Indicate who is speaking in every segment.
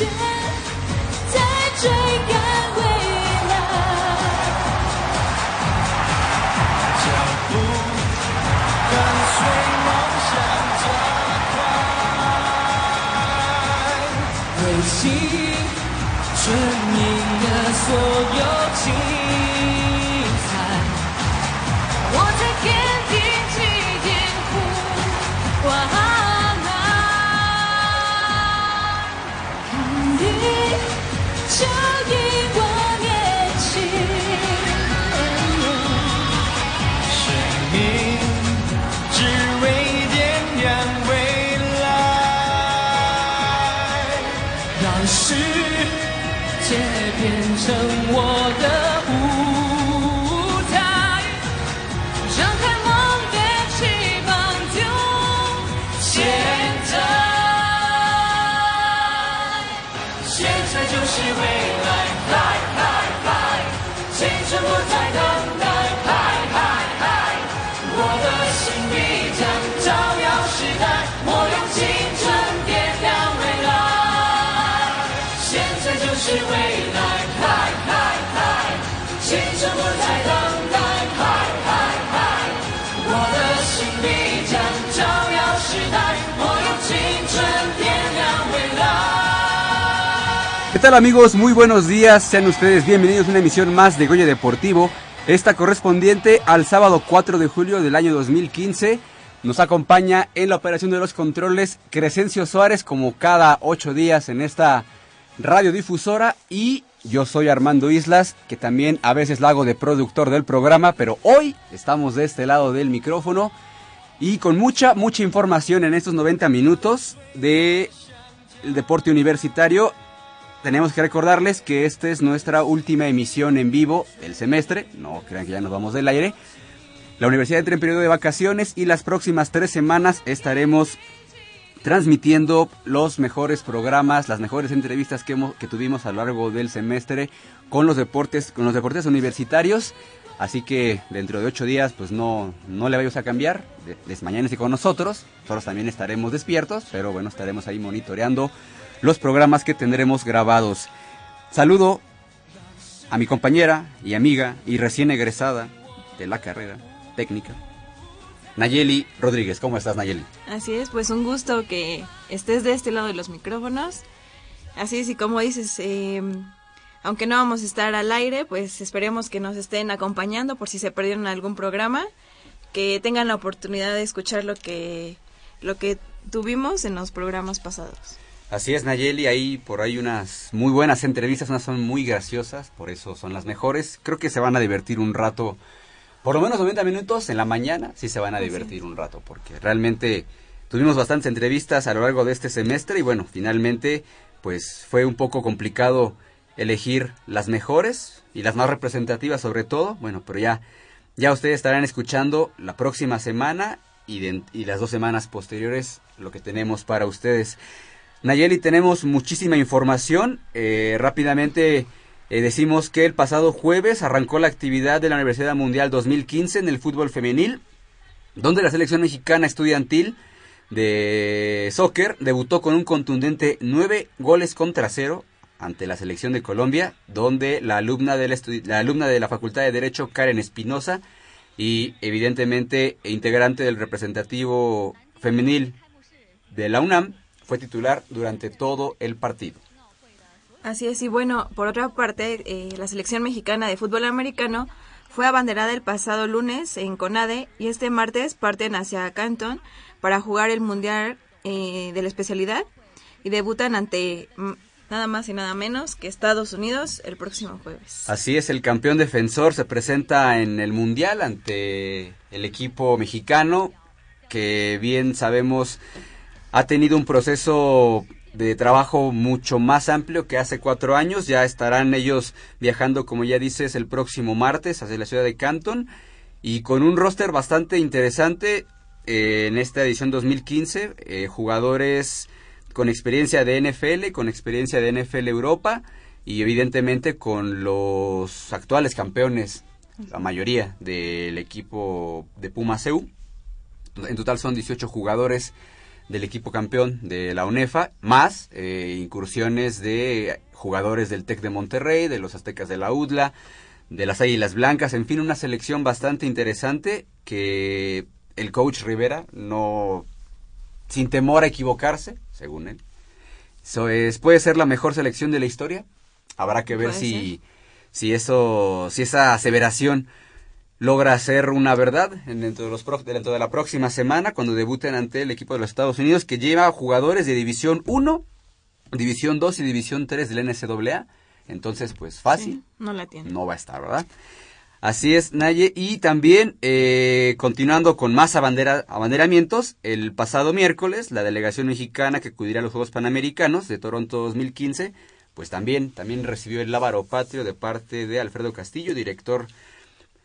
Speaker 1: 前，在追赶未来。
Speaker 2: 脚步跟随梦想加快，
Speaker 1: 为心顺应了所有
Speaker 3: ¿Qué tal amigos? Muy buenos días, sean ustedes bienvenidos a una emisión más de Goya Deportivo, esta correspondiente al sábado 4 de julio del año 2015. Nos acompaña en la operación de los controles Crescencio Suárez como cada ocho días en esta radiodifusora y yo soy Armando Islas, que también a veces la hago de productor del programa, pero hoy estamos de este lado del micrófono y con mucha, mucha información en estos 90 minutos de el deporte universitario tenemos que recordarles que esta es nuestra última emisión en vivo del semestre. No crean que ya nos vamos del aire. La universidad entra en periodo de vacaciones y las próximas tres semanas estaremos transmitiendo los mejores programas, las mejores entrevistas que, tuvimos a lo largo del semestre con los deportes, con los deportes universitarios. Así que dentro de ocho días, pues no, no le vayamos a cambiar. De- Desmañánese con nosotros. Nosotros también estaremos despiertos, pero bueno, estaremos ahí monitoreando los programas que tendremos grabados. Saludo a mi compañera y amiga y recién egresada de la carrera técnica, Nayeli Rodríguez. ¿Cómo estás, Nayeli?
Speaker 4: Así es, pues un gusto que estés de este lado de los micrófonos. Así es, y como dices, eh, aunque no vamos a estar al aire, pues esperemos que nos estén acompañando por si se perdieron algún programa, que tengan la oportunidad de escuchar lo que, lo que tuvimos en los programas pasados.
Speaker 3: Así es, Nayeli, ahí por ahí unas muy buenas entrevistas, unas son muy graciosas, por eso son las mejores. Creo que se van a divertir un rato, por lo menos 90 minutos en la mañana, sí se van a divertir un rato, porque realmente tuvimos bastantes entrevistas a lo largo de este semestre y bueno, finalmente pues fue un poco complicado elegir las mejores y las más representativas sobre todo, bueno, pero ya, ya ustedes estarán escuchando la próxima semana y, de- y las dos semanas posteriores lo que tenemos para ustedes. Nayeli, tenemos muchísima información. Eh, rápidamente eh, decimos que el pasado jueves arrancó la actividad de la Universidad Mundial 2015 en el fútbol femenil, donde la selección mexicana estudiantil de soccer debutó con un contundente nueve goles contra cero ante la selección de Colombia, donde la alumna de la, la alumna de la Facultad de Derecho, Karen Espinosa, y evidentemente integrante del representativo femenil de la UNAM, fue titular durante todo el partido.
Speaker 4: Así es, y bueno, por otra parte, eh, la selección mexicana de fútbol americano fue abanderada el pasado lunes en CONADE y este martes parten hacia Canton para jugar el Mundial eh, de la especialidad y debutan ante mm, nada más y nada menos que Estados Unidos el próximo jueves.
Speaker 3: Así es, el campeón defensor se presenta en el Mundial ante el equipo mexicano, que bien sabemos ha tenido un proceso de trabajo mucho más amplio que hace cuatro años. Ya estarán ellos viajando, como ya dices, el próximo martes hacia la ciudad de Canton y con un roster bastante interesante eh, en esta edición 2015. eh, jugadores con experiencia de NFL, con experiencia de NFL Europa y evidentemente con los actuales campeones, la mayoría del equipo de Puma. En total son 18 jugadores del equipo campeón de la UNEFA, más eh, incursiones de jugadores del TEC de Monterrey, de los Aztecas de la UDLA, de las Águilas Blancas, en fin, una selección bastante interesante que el coach Rivera no, sin temor a equivocarse, según él, so es, puede ser la mejor selección de la historia. Habrá que ver si, si eso, si esa aseveración logra ser una verdad en- dentro de, los, pro- dentro de la próxima semana cuando debuten ante el equipo de los Estados Unidos que lleva jugadores de División 1, División 2 y División 3 del NCAA. Entonces, pues fácil
Speaker 4: Sí, no la tiene.
Speaker 3: no va a estar, ¿verdad? Así es, Naye. Y también, eh, continuando con más abandera- abanderamientos, el pasado miércoles, la delegación mexicana que acudirá a los Juegos Panamericanos de Toronto 2015, pues también, también recibió el lábaro patrio de parte de Alfredo Castillo, director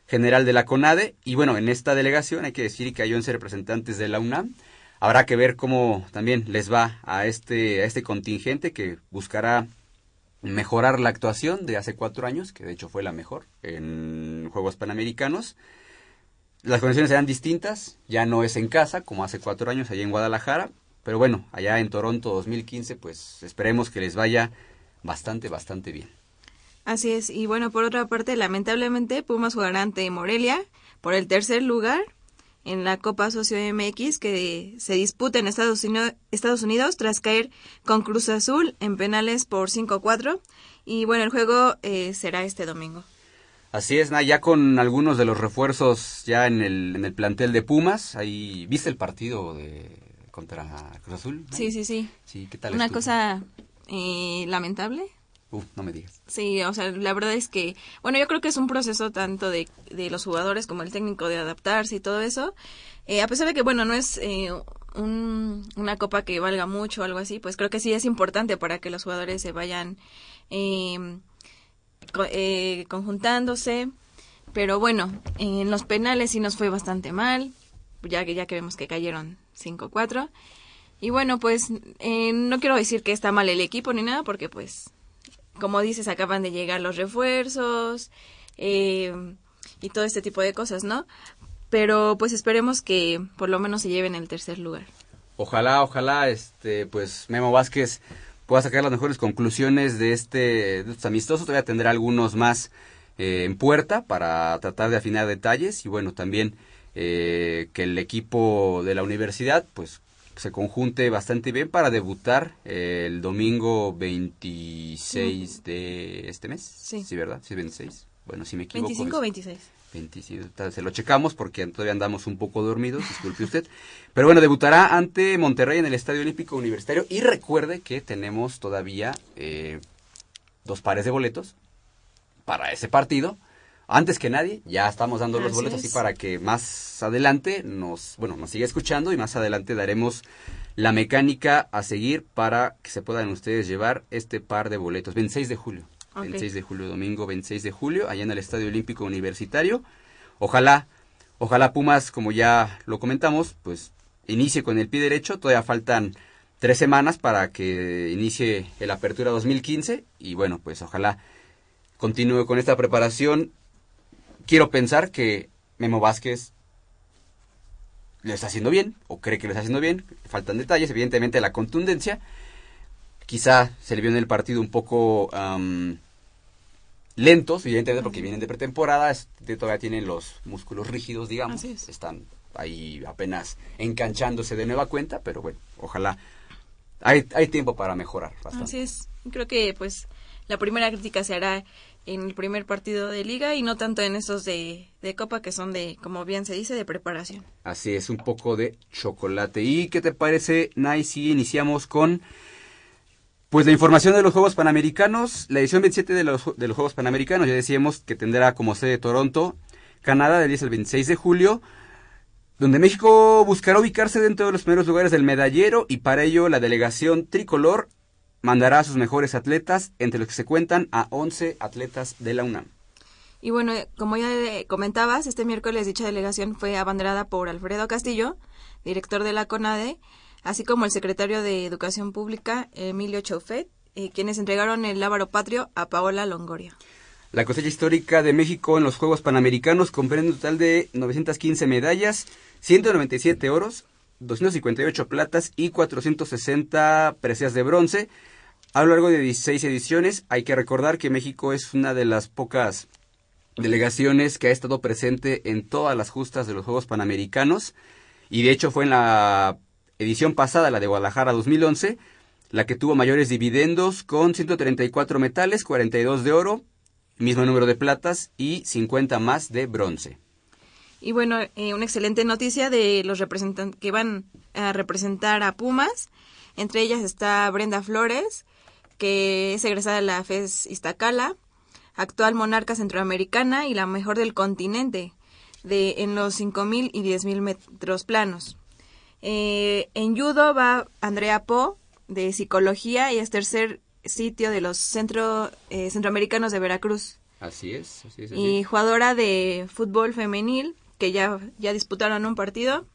Speaker 3: general de la CONADE. Y bueno, en esta delegación hay que decir que hay 11 representantes de la UNAM. Habrá que ver cómo también les va a este, a este contingente que buscará mejorar la actuación de hace cuatro años, que de hecho fue la mejor en Juegos Panamericanos. Las condiciones serán distintas, ya no es en casa como hace cuatro años allá en Guadalajara, pero bueno, allá en Toronto 2015, pues esperemos que les vaya bastante, bastante bien.
Speaker 4: Así es. Y bueno, por otra parte, lamentablemente, Pumas jugará ante Morelia por el tercer lugar en la Copa Socio MX que se disputa en Estados Unidos, Estados Unidos tras caer con Cruz Azul en penales por 5-4. Y bueno, el juego eh, será este domingo.
Speaker 3: Así es, ya con algunos de los refuerzos ya en el, en el plantel de Pumas, ahí, ¿viste el partido de contra Cruz Azul?
Speaker 4: Sí, sí, sí.
Speaker 3: Sí, ¿qué tal
Speaker 4: Una
Speaker 3: estuvo?
Speaker 4: cosa eh, lamentable.
Speaker 3: Uf, no me digas.
Speaker 4: Sí, o sea, la verdad es que, bueno, yo creo que es un proceso tanto de, de los jugadores como el técnico de adaptarse y todo eso. Eh, a pesar de que, bueno, no es eh, un- una copa que valga mucho o algo así, pues creo que sí es importante para que los jugadores se vayan eh, co- conjuntándose. Pero bueno, en los penales sí nos fue bastante mal, ya que, ya que vemos que cayeron 5-4. Y bueno, pues eh, no quiero decir que está mal el equipo ni nada, porque pues como dices, acaban de llegar los refuerzos eh, y todo este tipo de cosas, ¿no? Pero pues esperemos que por lo menos se lleven el tercer lugar.
Speaker 3: Ojalá, ojalá, este, pues Memo Vázquez pueda sacar las mejores conclusiones de este, de estos amistosos. Todavía tendrá algunos más eh, en puerta para tratar de afinar detalles y bueno, también eh, que el equipo de la universidad, pues se conjunte bastante bien para debutar eh, el domingo 26 de este mes.
Speaker 4: Sí.
Speaker 3: Sí, ¿verdad? Sí, 26. Bueno, si me equivoco.
Speaker 4: 25 o 26.
Speaker 3: 27, tal, se lo checamos porque todavía andamos un poco dormidos, disculpe usted. Pero bueno, debutará ante Monterrey en el Estadio Olímpico Universitario. Y recuerde que tenemos todavía eh, dos pares de boletos para ese partido. Antes que nadie, ya estamos dando los
Speaker 4: Así
Speaker 3: boletos
Speaker 4: es.
Speaker 3: así para que más adelante nos, bueno, nos siga escuchando y más adelante daremos la mecánica a seguir para que se puedan ustedes llevar este par de boletos. 26 de julio.
Speaker 4: Ok.
Speaker 3: 26 de julio, domingo 26 de julio, allá en el Estadio Olímpico Universitario. Ojalá, ojalá Pumas, como ya lo comentamos, pues inicie con el pie derecho. Todavía faltan tres semanas para que inicie el Apertura 2015 y bueno, pues ojalá continúe con esta preparación. Quiero pensar que Memo Vázquez lo está haciendo bien, o cree que lo está haciendo bien. Faltan detalles, evidentemente la contundencia. Quizá se le vio en el partido un poco am, lentos, evidentemente porque vienen de pretemporada, este, todavía tienen los músculos rígidos, digamos.
Speaker 4: Es.
Speaker 3: Están ahí apenas enganchándose de nueva cuenta, pero bueno, ojalá. Hay, hay tiempo para mejorar bastante.
Speaker 4: Así es. Creo que pues la primera crítica se hará en el primer partido de liga y no tanto en esos de, de copa que son de, como bien se dice, de preparación.
Speaker 3: Así es, un poco de chocolate. ¿Y qué te parece, Nay, si iniciamos con pues la información de los Juegos Panamericanos? La edición 27 de los, de los Juegos Panamericanos, ya decíamos que tendrá como sede Toronto, Canadá, del 10 al 26 de julio, donde México buscará ubicarse dentro de los primeros lugares del medallero y para ello la delegación tricolor mandará a sus mejores atletas, entre los que se cuentan a 11 atletas de la UNAM.
Speaker 4: Y bueno, eh, como ya eh, comentabas, este miércoles dicha delegación fue abanderada por Alfredo Castillo, director de la CONADE, así como el secretario de Educación Pública, Emilio Chaufet, eh, quienes entregaron el lábaro patrio a Paola Longoria.
Speaker 3: La cosecha histórica de México en los Juegos Panamericanos comprende un total de 915 medallas, 197 oros, 258 platas y 460 preseas de bronce. A lo largo de 16 ediciones, hay que recordar que México es una de las pocas delegaciones que ha estado presente en todas las justas de los Juegos Panamericanos y de hecho fue en la edición pasada, la de Guadalajara 2011, la que tuvo mayores dividendos con 134 metales, 42 de oro, mismo número de platas y 50 más de bronce.
Speaker 4: Y bueno, eh, una excelente noticia de los representantes que van a representar a Pumas. Entre ellas está Brenda Flores, que es egresada de la FES Iztacala, actual monarca centroamericana y la mejor del continente de, en los 5.000 y 10.000 metros planos. Eh, en judo va Andrea Po, de psicología, y es tercer sitio de los centro, eh, centroamericanos de Veracruz.
Speaker 3: Así es, así es.
Speaker 4: Y jugadora de fútbol femenil, que ya, ya disputaron un partido.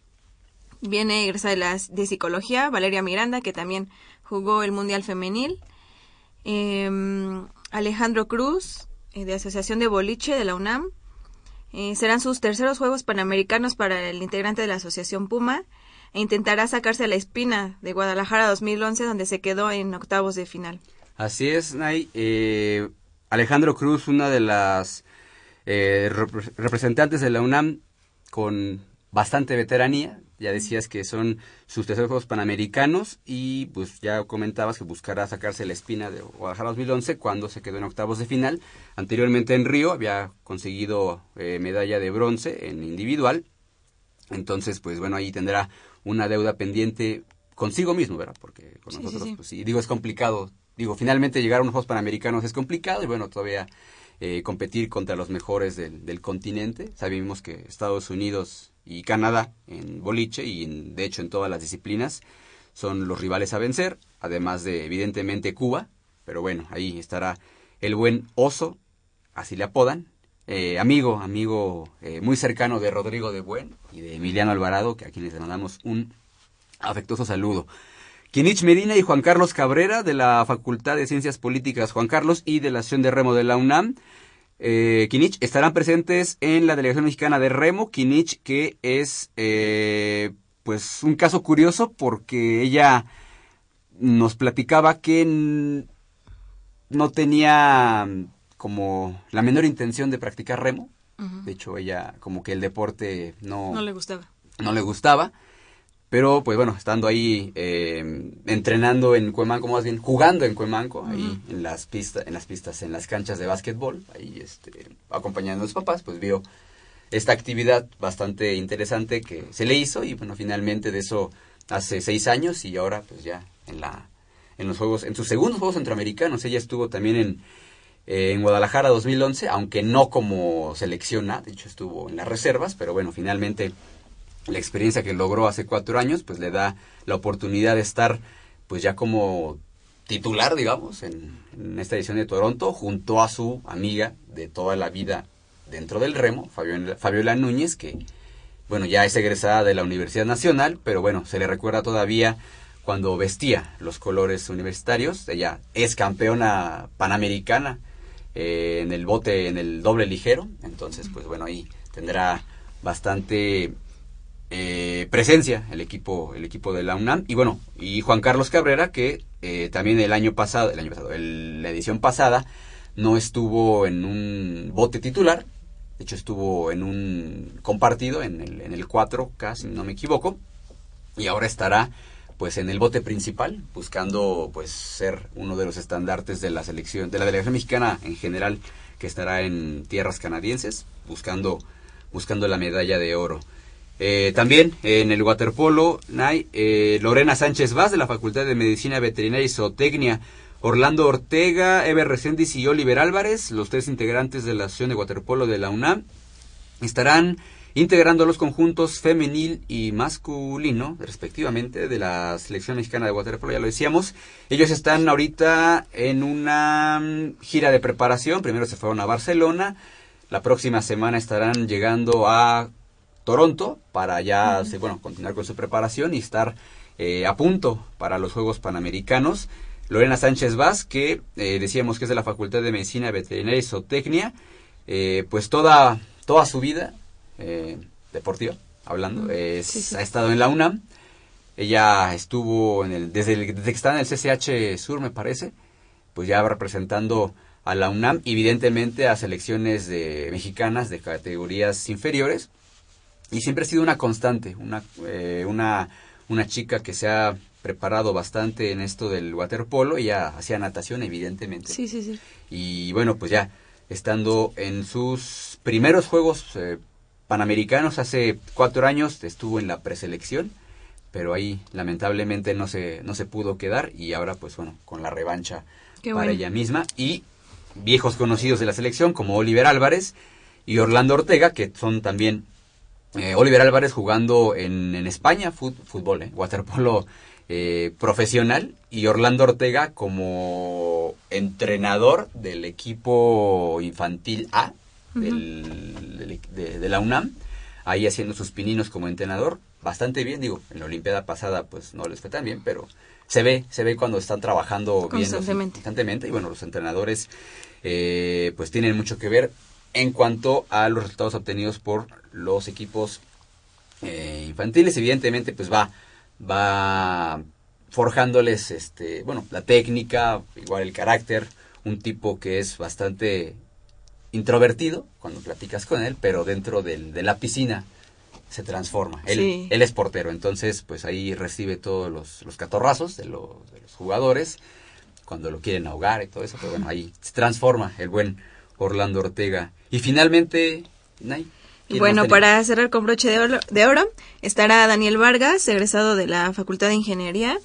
Speaker 4: Viene egresada de, las, de psicología, Valeria Miranda, que también jugó el Mundial Femenil. Em, Alejandro Cruz, eh, de Asociación de Boliche de la UNAM. Eh, serán sus terceros Juegos Panamericanos para el integrante de la Asociación Puma e intentará sacarse la espina de Guadalajara 2011 donde se quedó en octavos de final.
Speaker 3: Así es, Nay. Eh, Alejandro Cruz, una de las representantes de la UNAM con bastante veteranía, ya decías que son sus terceros Juegos Panamericanos y pues ya comentabas que buscará sacarse la espina de Guadalajara 2011 cuando se quedó en octavos de final. Anteriormente en Río había conseguido eh, medalla de bronce en individual. Entonces, pues bueno, ahí tendrá una deuda pendiente consigo mismo, ¿verdad? Porque con nosotros, pues sí, digo, es complicado. Digo, finalmente llegar a unos Juegos Panamericanos es complicado y bueno, todavía eh, competir contra los mejores del, del continente. Sabemos que Estados Unidos y Canadá en boliche y de hecho en todas las disciplinas son los rivales a vencer, además de evidentemente Cuba, pero bueno, ahí estará el buen oso, así le apodan, eh, amigo, amigo eh, muy cercano de Rodrigo de Buen y de Emiliano Alvarado, que a quienes le mandamos un afectuoso saludo. Quinich Medina y Juan Carlos Cabrera de la Facultad de Ciencias Políticas Juan Carlos y de la Asociación de Remo de la UNAM eh, Kinich estarán presentes en la delegación mexicana de remo. Kinich que es eh, pues un caso curioso porque ella nos platicaba que no tenía como la menor intención de practicar remo. De hecho, ella como que el deporte no,
Speaker 4: no le gustaba.
Speaker 3: No le gustaba. Pero, pues bueno, estando ahí eh, entrenando en Cuemanco, más bien jugando en Cuemanco, ahí en las pistas, en las pistas, en las canchas de básquetbol, ahí este, acompañando a sus papás, pues vio esta actividad bastante interesante que se le hizo y bueno, finalmente de eso hace seis años y ahora pues ya en la, en los juegos, en sus segundos Juegos Centroamericanos, ella estuvo también en, eh, en Guadalajara 2011, aunque no como selecciona, de hecho estuvo en las reservas, pero bueno, finalmente la experiencia que logró hace cuatro años, pues le da la oportunidad de estar, pues ya como titular, digamos, en, esta edición de Toronto, junto a su amiga de toda la vida dentro del remo, Fabiola, Núñez, que, bueno, ya es egresada de la Universidad Nacional, pero bueno, se le recuerda todavía cuando vestía los colores universitarios. Ella es campeona panamericana eh, en el bote, en el doble ligero. Entonces, pues bueno, ahí tendrá bastante eh, presencia el equipo el equipo de la UNAM. Y bueno y Juan Carlos Cabrera que eh, también el año pasado el año pasado la edición pasada no estuvo en un bote titular. De hecho estuvo en un compartido en el en el 4K si no me equivoco. Y ahora estará pues en el bote principal buscando pues ser uno de los estandartes de la selección de la delegación mexicana en general que estará en tierras canadienses buscando buscando la medalla de oro eh, también en el waterpolo, eh, Lorena Sánchez Vaz de la Facultad de Medicina Veterinaria y Zootecnia, Orlando Ortega, Eber Reséndiz y Oliver Álvarez, los tres integrantes de la Asociación de Waterpolo de la UNAM, estarán integrando los conjuntos femenil y masculino, respectivamente, de la selección mexicana de waterpolo, ya lo decíamos. Ellos están ahorita en una mm, gira de preparación, primero se fueron a Barcelona, la próxima semana estarán llegando a Toronto para ya bueno, continuar con su preparación y estar eh, a punto para los Juegos Panamericanos. Lorena Sánchez Vaz, que eh, decíamos que es de la Facultad de Medicina Veterinaria y Zootecnia, eh, pues toda, toda su vida deportiva, hablando, ha estado en la UNAM. Ella estuvo en el, desde, el- desde que está en el CCH Sur, me parece, pues ya representando a la UNAM, evidentemente a selecciones de mexicanas de categorías inferiores. Y siempre ha sido una constante, una, eh, una, una chica que se ha preparado bastante en esto del waterpolo. Ella hacía natación, evidentemente.
Speaker 4: Sí, sí, sí.
Speaker 3: Y bueno, pues ya estando en sus primeros Juegos eh, Panamericanos hace cuatro años, estuvo en la preselección, pero ahí lamentablemente no se, no se pudo quedar y ahora pues bueno, con la revancha
Speaker 4: Qué
Speaker 3: para
Speaker 4: bueno.
Speaker 3: ella misma y viejos conocidos de la selección como Oliver Álvarez y Orlando Ortega, que son también eh, Oliver Álvarez jugando en, en España, fut- fútbol, eh, waterpolo eh, profesional, y Orlando Ortega como entrenador del equipo infantil A del- de, de la UNAM, ahí haciendo sus pininos como entrenador, bastante bien, digo, en la Olimpiada pasada pues no les fue tan bien, pero se ve, se ve cuando están trabajando bien
Speaker 4: Constantemente.
Speaker 3: constantemente, y bueno, los entrenadores eh, pues tienen mucho que ver en cuanto a los resultados obtenidos por los equipos eh, infantiles evidentemente pues va va forjándoles este bueno la técnica igual el carácter un tipo que es bastante introvertido cuando platicas con él pero dentro del- de la piscina se transforma él,
Speaker 4: Sí.
Speaker 3: él es portero entonces pues ahí recibe todos los, los catorrazos de, los de los jugadores cuando lo quieren ahogar y todo eso pero bueno ahí se transforma el buen Orlando Ortega y finalmente Nay, ¿quién
Speaker 4: Bueno, para cerrar con broche de oro, de oro, estará Daniel Vargas, egresado de la Facultad de Ingeniería.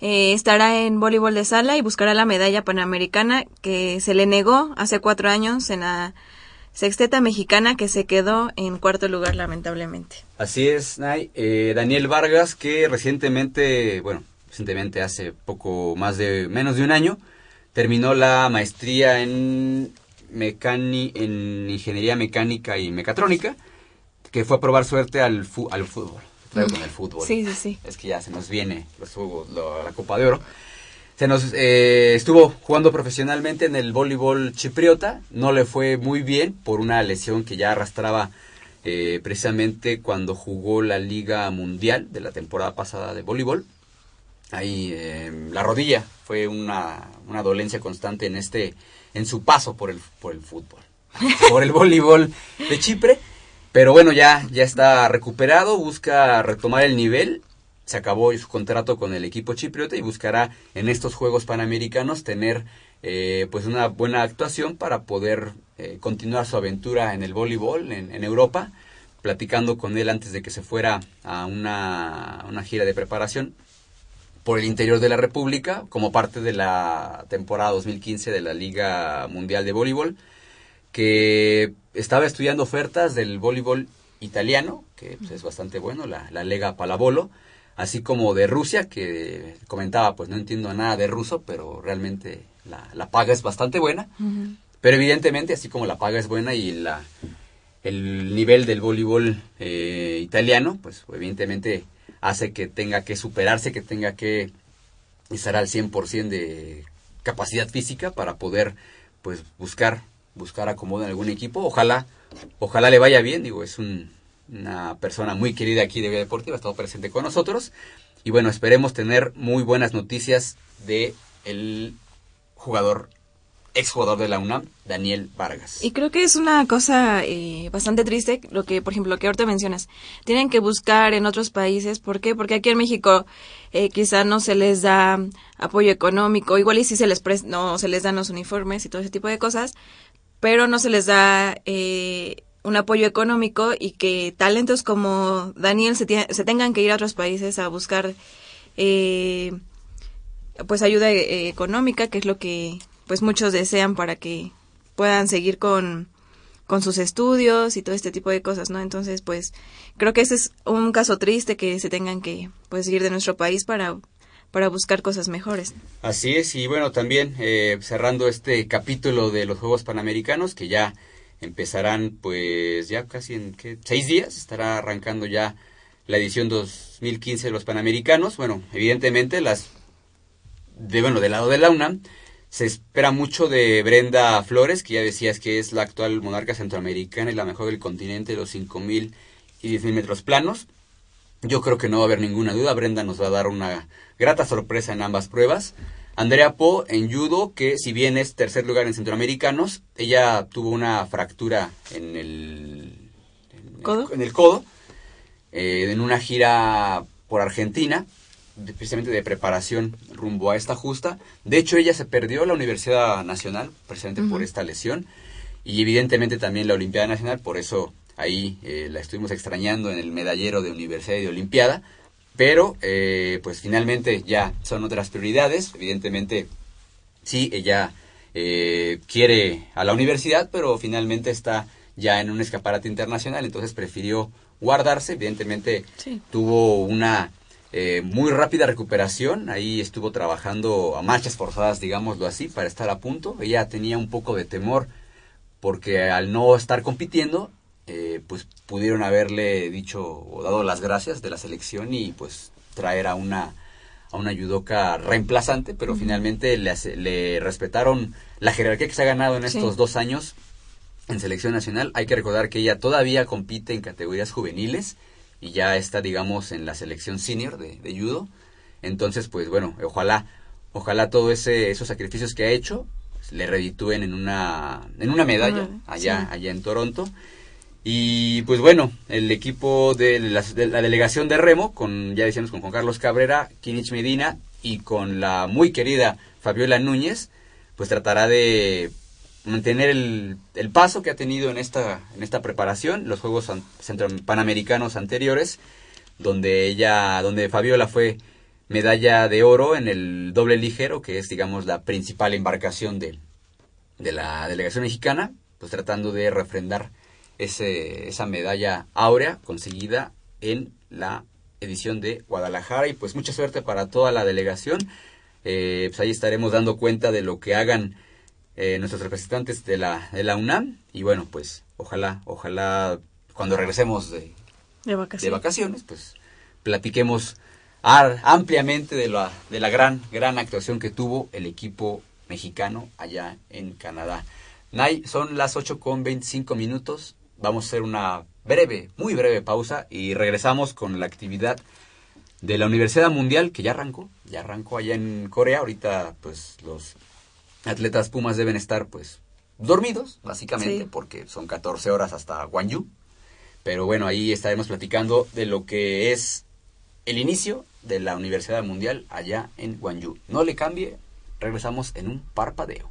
Speaker 4: Eh, estará en voleibol de sala y buscará la medalla panamericana que se le negó hace cuatro años en la sexteta mexicana que se quedó en cuarto lugar lamentablemente.
Speaker 3: Así es, Nay. Eh, Daniel Vargas, que recientemente, bueno, recientemente hace poco más de, menos de un año, terminó la maestría en, mecani, en Ingeniería Mecánica y Mecatrónica, que fue a probar suerte al, fu- al fútbol. Traigo con el fútbol.
Speaker 4: Sí, sí, sí.
Speaker 3: Es que ya se nos viene los lo- la Copa de Oro. Se nos eh, estuvo jugando profesionalmente en el voleibol chipriota. No le fue muy bien por una lesión que ya arrastraba eh, precisamente cuando jugó la Liga Mundial de la temporada pasada de voleibol. Ahí eh, la rodilla fue una, una dolencia constante en este en su paso por el por el fútbol, por el voleibol de Chipre. Pero bueno, ya ya está recuperado, busca retomar el nivel. Se acabó su contrato con el equipo chipriota y buscará en estos Juegos Panamericanos tener eh, pues una buena actuación para poder eh, continuar su aventura en el voleibol en, en Europa. Platicando con él antes de que se fuera a una, una gira de preparación, por el interior de la República como parte de la temporada 2015 de la Liga Mundial de Voleibol, que estaba estudiando ofertas del voleibol italiano, que pues, es bastante bueno, la, la Lega Palabolo, así como de Rusia, que comentaba, pues no entiendo nada de ruso, pero realmente la, la paga es bastante buena. Pero evidentemente, así como la paga es buena y la, el nivel del voleibol eh, italiano, pues evidentemente hace que tenga que superarse, que tenga que estar al 100% de capacidad física para poder pues buscar buscar acomodo en algún equipo. Ojalá ojalá le vaya bien, digo, es un- una persona muy querida aquí de Vida Deportiva, ha estado presente con nosotros y bueno, esperemos tener muy buenas noticias de el jugador exjugador de la UNAM, Daniel Vargas.
Speaker 4: Y creo que es una cosa eh, bastante triste lo que, por ejemplo, lo que ahorita mencionas. Tienen que buscar en otros países. ¿Por qué? Porque aquí en México eh, quizá no se les da apoyo económico. Igual y sí se les no se les dan los uniformes y todo ese tipo de cosas. Pero no se les da eh, un apoyo económico y que talentos como Daniel se, se tengan que ir a otros países a buscar eh, pues ayuda eh, económica, que es lo que pues muchos desean para que puedan seguir con, con sus estudios y todo este tipo de cosas, ¿no? Entonces, pues creo que ese es un caso triste que se tengan que pues ir de nuestro país para para buscar cosas mejores.
Speaker 3: Así es, y bueno, también eh, cerrando este capítulo de los Juegos Panamericanos, que ya empezarán pues ya casi en ¿qué? seis días, estará arrancando ya la edición 2015 de los Panamericanos. Bueno, evidentemente las, de bueno, del lado de la UNAM, se espera mucho de Brenda Flores, que ya decías que es la actual monarca centroamericana y la mejor del continente, los 5.000 y 10.000 metros planos. Yo creo que no va a haber ninguna duda. Brenda nos va a dar una grata sorpresa en ambas pruebas. Andrea Po en judo, que si bien es tercer lugar en centroamericanos, ella tuvo una fractura en el en el-
Speaker 4: ¿Codo?
Speaker 3: en el codo, eh, en una gira por Argentina, de- precisamente de preparación rumbo a esta justa. De hecho, ella se perdió la Universidad Nacional, precisamente por esta lesión, y evidentemente también la Olimpiada Nacional, por eso ahí eh, la estuvimos extrañando en el medallero de Universidad y de Olimpiada. Pero, eh, pues finalmente ya son otras prioridades. Evidentemente, sí, ella eh, quiere a la universidad, pero finalmente está ya en un escaparate internacional, entonces prefirió guardarse. Evidentemente,
Speaker 4: Sí.
Speaker 3: tuvo una eh, muy rápida recuperación. Ahí estuvo trabajando a marchas forzadas, digámoslo así, para estar a punto. Ella tenía un poco de temor porque al no estar compitiendo, eh, pues pudieron haberle dicho o dado las gracias de la selección y pues traer a una a una judoka reemplazante, pero finalmente le, le respetaron la jerarquía que se ha ganado en
Speaker 4: Sí.
Speaker 3: estos dos años en selección nacional. Hay que recordar que ella todavía compite en categorías juveniles y ya está, digamos, en la selección senior de, de judo. Entonces, pues bueno, ojalá, ojalá todo ese, esos sacrificios que ha hecho le reditúen en una, en una medalla
Speaker 4: Ah,
Speaker 3: allá,
Speaker 4: sí.
Speaker 3: allá en Toronto. Y pues bueno, el equipo de la, de la delegación de Remo, con ya decíamos con Juan Carlos Cabrera, Kinich Medina y con la muy querida Fabiola Núñez, pues tratará de mantener el, el paso que ha tenido en esta, en esta preparación, los Juegos Panamericanos anteriores, donde ella, donde Fabiola fue medalla de oro en el doble ligero, que es digamos la principal embarcación de, de la delegación mexicana, pues tratando de refrendar ese, esa medalla áurea conseguida en la edición de Guadalajara y pues mucha suerte para toda la delegación. Eh, pues ahí estaremos dando cuenta de lo que hagan eh, nuestros representantes de la, de la UNAM y bueno pues ojalá, ojalá cuando regresemos de,
Speaker 4: De vacaciones.
Speaker 3: de vacaciones, pues platiquemos ar- ampliamente de la, de la gran, gran actuación que tuvo el equipo mexicano allá en Canadá. Nay, son las 8 con 25 minutos. Vamos a hacer una breve, muy breve pausa y regresamos con la actividad de la Universidad Mundial que ya arrancó, ya arrancó allá en Corea. Ahorita, pues los atletas Pumas deben estar, pues, dormidos, básicamente,
Speaker 4: Sí.
Speaker 3: porque son 14 horas hasta Gwangju. Pero bueno, ahí estaremos platicando de lo que es el inicio de la Universidad Mundial allá en Gwangju. No le cambie, regresamos en un parpadeo.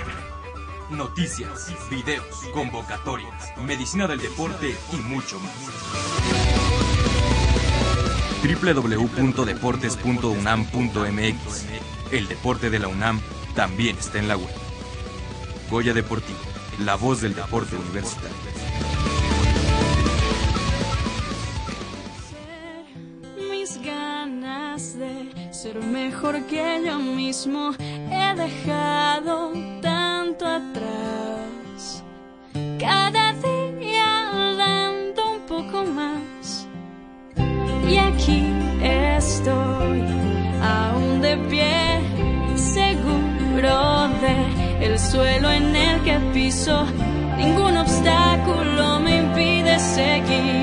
Speaker 5: Noticias, videos, convocatorias, medicina del deporte y mucho más. www.deportes.unam.mx El deporte de la UNAM también está en la web. Goya Deportivo, la voz del deporte universitario.
Speaker 1: mis ganas de ser mejor que yo mismo he dejado atrás. Cada día dando un poco más. Y aquí estoy, aún de pie, seguro de el suelo en el que piso. Ningún obstáculo me impide seguir.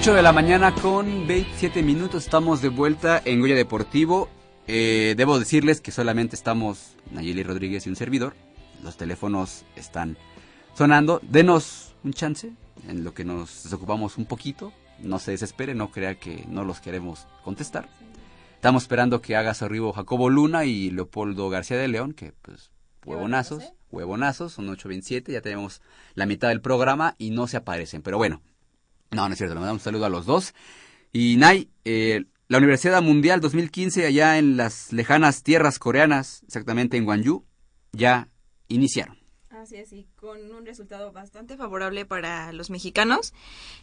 Speaker 3: 8 de la mañana con 27 minutos, estamos de vuelta en Goya Deportivo. Eh, debo decirles que solamente estamos Nayeli Rodríguez y un servidor. Los teléfonos están sonando. Denos un chance en lo que nos desocupamos un poquito. No se desespere, no crea que no los queremos contestar. Estamos esperando que haga su arribo Jacobo Luna y Leopoldo García de León, que pues huevonazos, huevonazos, son 8.27, ya tenemos la mitad del programa y no se aparecen. Pero bueno, no, no es cierto, le mandamos un saludo a los dos. Y Nay, eh, la Universidad Mundial 2015 allá en las lejanas tierras coreanas, exactamente en Gwangju, ya iniciaron.
Speaker 4: Así es, y con un resultado bastante favorable para los mexicanos,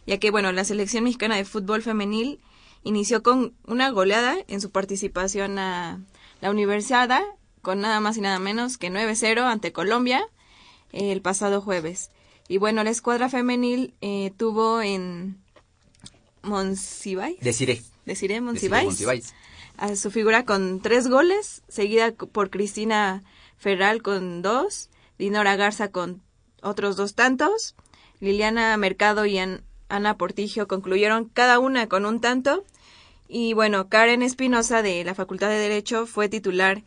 Speaker 4: ya que, bueno, la selección mexicana de fútbol femenil inició con una goleada en su participación a la Universidad, con nada más y nada menos que 9-0 ante Colombia el pasado jueves. Y bueno, la escuadra femenil eh, tuvo en Monsiváis.
Speaker 3: Deciré.
Speaker 4: Desiree Monsiváis. A su figura con tres goles, seguida por Cristina Ferral con dos, Dinora Garza con otros dos tantos, Liliana Mercado y An- Ana Portillo concluyeron cada una con un tanto, y bueno, Karen Espinosa de la Facultad de Derecho fue titular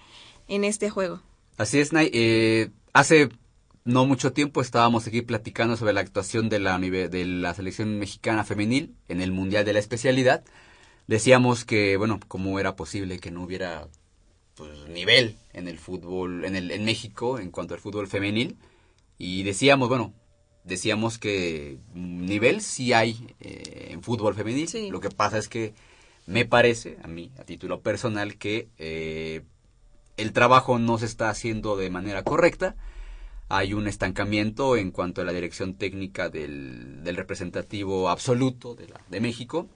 Speaker 4: en este juego.
Speaker 3: Así es, Nay. Eh, hace no mucho tiempo estábamos aquí platicando sobre la actuación de la, de la selección mexicana femenil en el Mundial de la Especialidad. Decíamos que, bueno, cómo era posible que no hubiera pues, nivel en el fútbol, en, el, en México en cuanto al fútbol femenil. Y decíamos, bueno, decíamos que nivel sí hay eh, en fútbol femenil.
Speaker 4: Sí.
Speaker 3: Lo que pasa es que me parece, a mí, a título personal, que eh, el trabajo no se está haciendo de manera correcta. Hay un estancamiento en cuanto a la dirección técnica del, del representativo absoluto de, la, de México,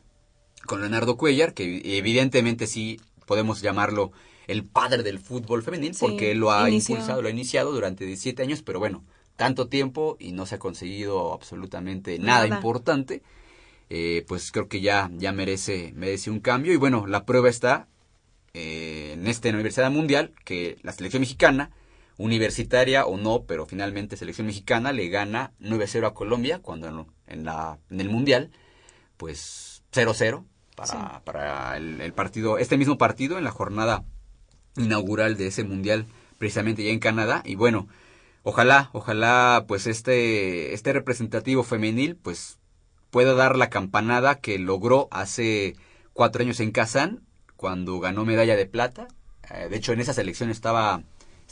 Speaker 3: con Leonardo Cuellar, que evidentemente sí podemos llamarlo el padre del fútbol femenil,
Speaker 4: Sí,
Speaker 3: porque él lo ha
Speaker 4: inició.
Speaker 3: impulsado, lo ha iniciado durante 17 años, pero bueno, tanto tiempo y no se ha conseguido absolutamente nada,
Speaker 4: Nada.
Speaker 3: importante, eh, pues creo que ya, ya merece, merece un cambio. Y bueno, la prueba está eh, en esta Universidad Mundial que la selección mexicana, universitaria o no, pero finalmente selección mexicana le gana 9-0 a Colombia cuando en, en la, en el Mundial, pues 0-0 para, para el, el partido, este mismo partido en la jornada inaugural de ese Mundial precisamente ya en Canadá. Y bueno, ojalá, ojalá pues este, este representativo femenil pues pueda dar la campanada que logró hace cuatro años en Kazán cuando ganó medalla de plata. Eh, de hecho, en esa selección estaba,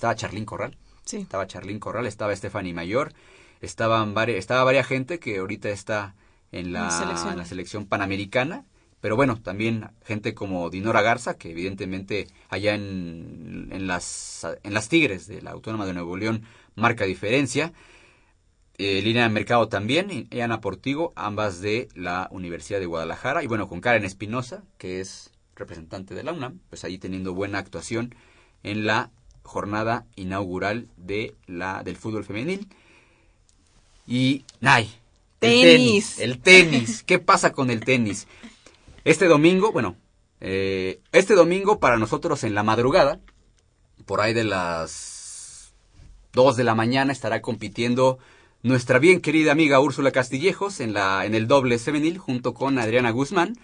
Speaker 3: estaba Charlín Corral.
Speaker 4: Sí.
Speaker 3: Estaba Charlín Corral, estaba Stephanie Mayor, estaban vari- estaba varias gente que ahorita está en la,
Speaker 4: selección.
Speaker 3: en la selección panamericana. Pero bueno, también gente como Dinora Garza, que evidentemente allá en, en, las, en las Tigres de la Autónoma de Nuevo León marca diferencia. Eh, Lina Mercado también, y Ana Portigo, ambas de la Universidad de Guadalajara. Y bueno, con Karen Espinosa, que es representante de la UNAM, pues ahí teniendo buena actuación en la jornada inaugural de la del fútbol femenil. Y, ¡ay! el
Speaker 4: Tenis.
Speaker 3: El tenis. ¿Qué pasa con el tenis? Este domingo, bueno, eh, este domingo para nosotros en la madrugada, por ahí de las 2 de la mañana estará compitiendo nuestra bien querida amiga Úrsula Castillejos en, la, en el doble femenil junto con Adriana Guzmán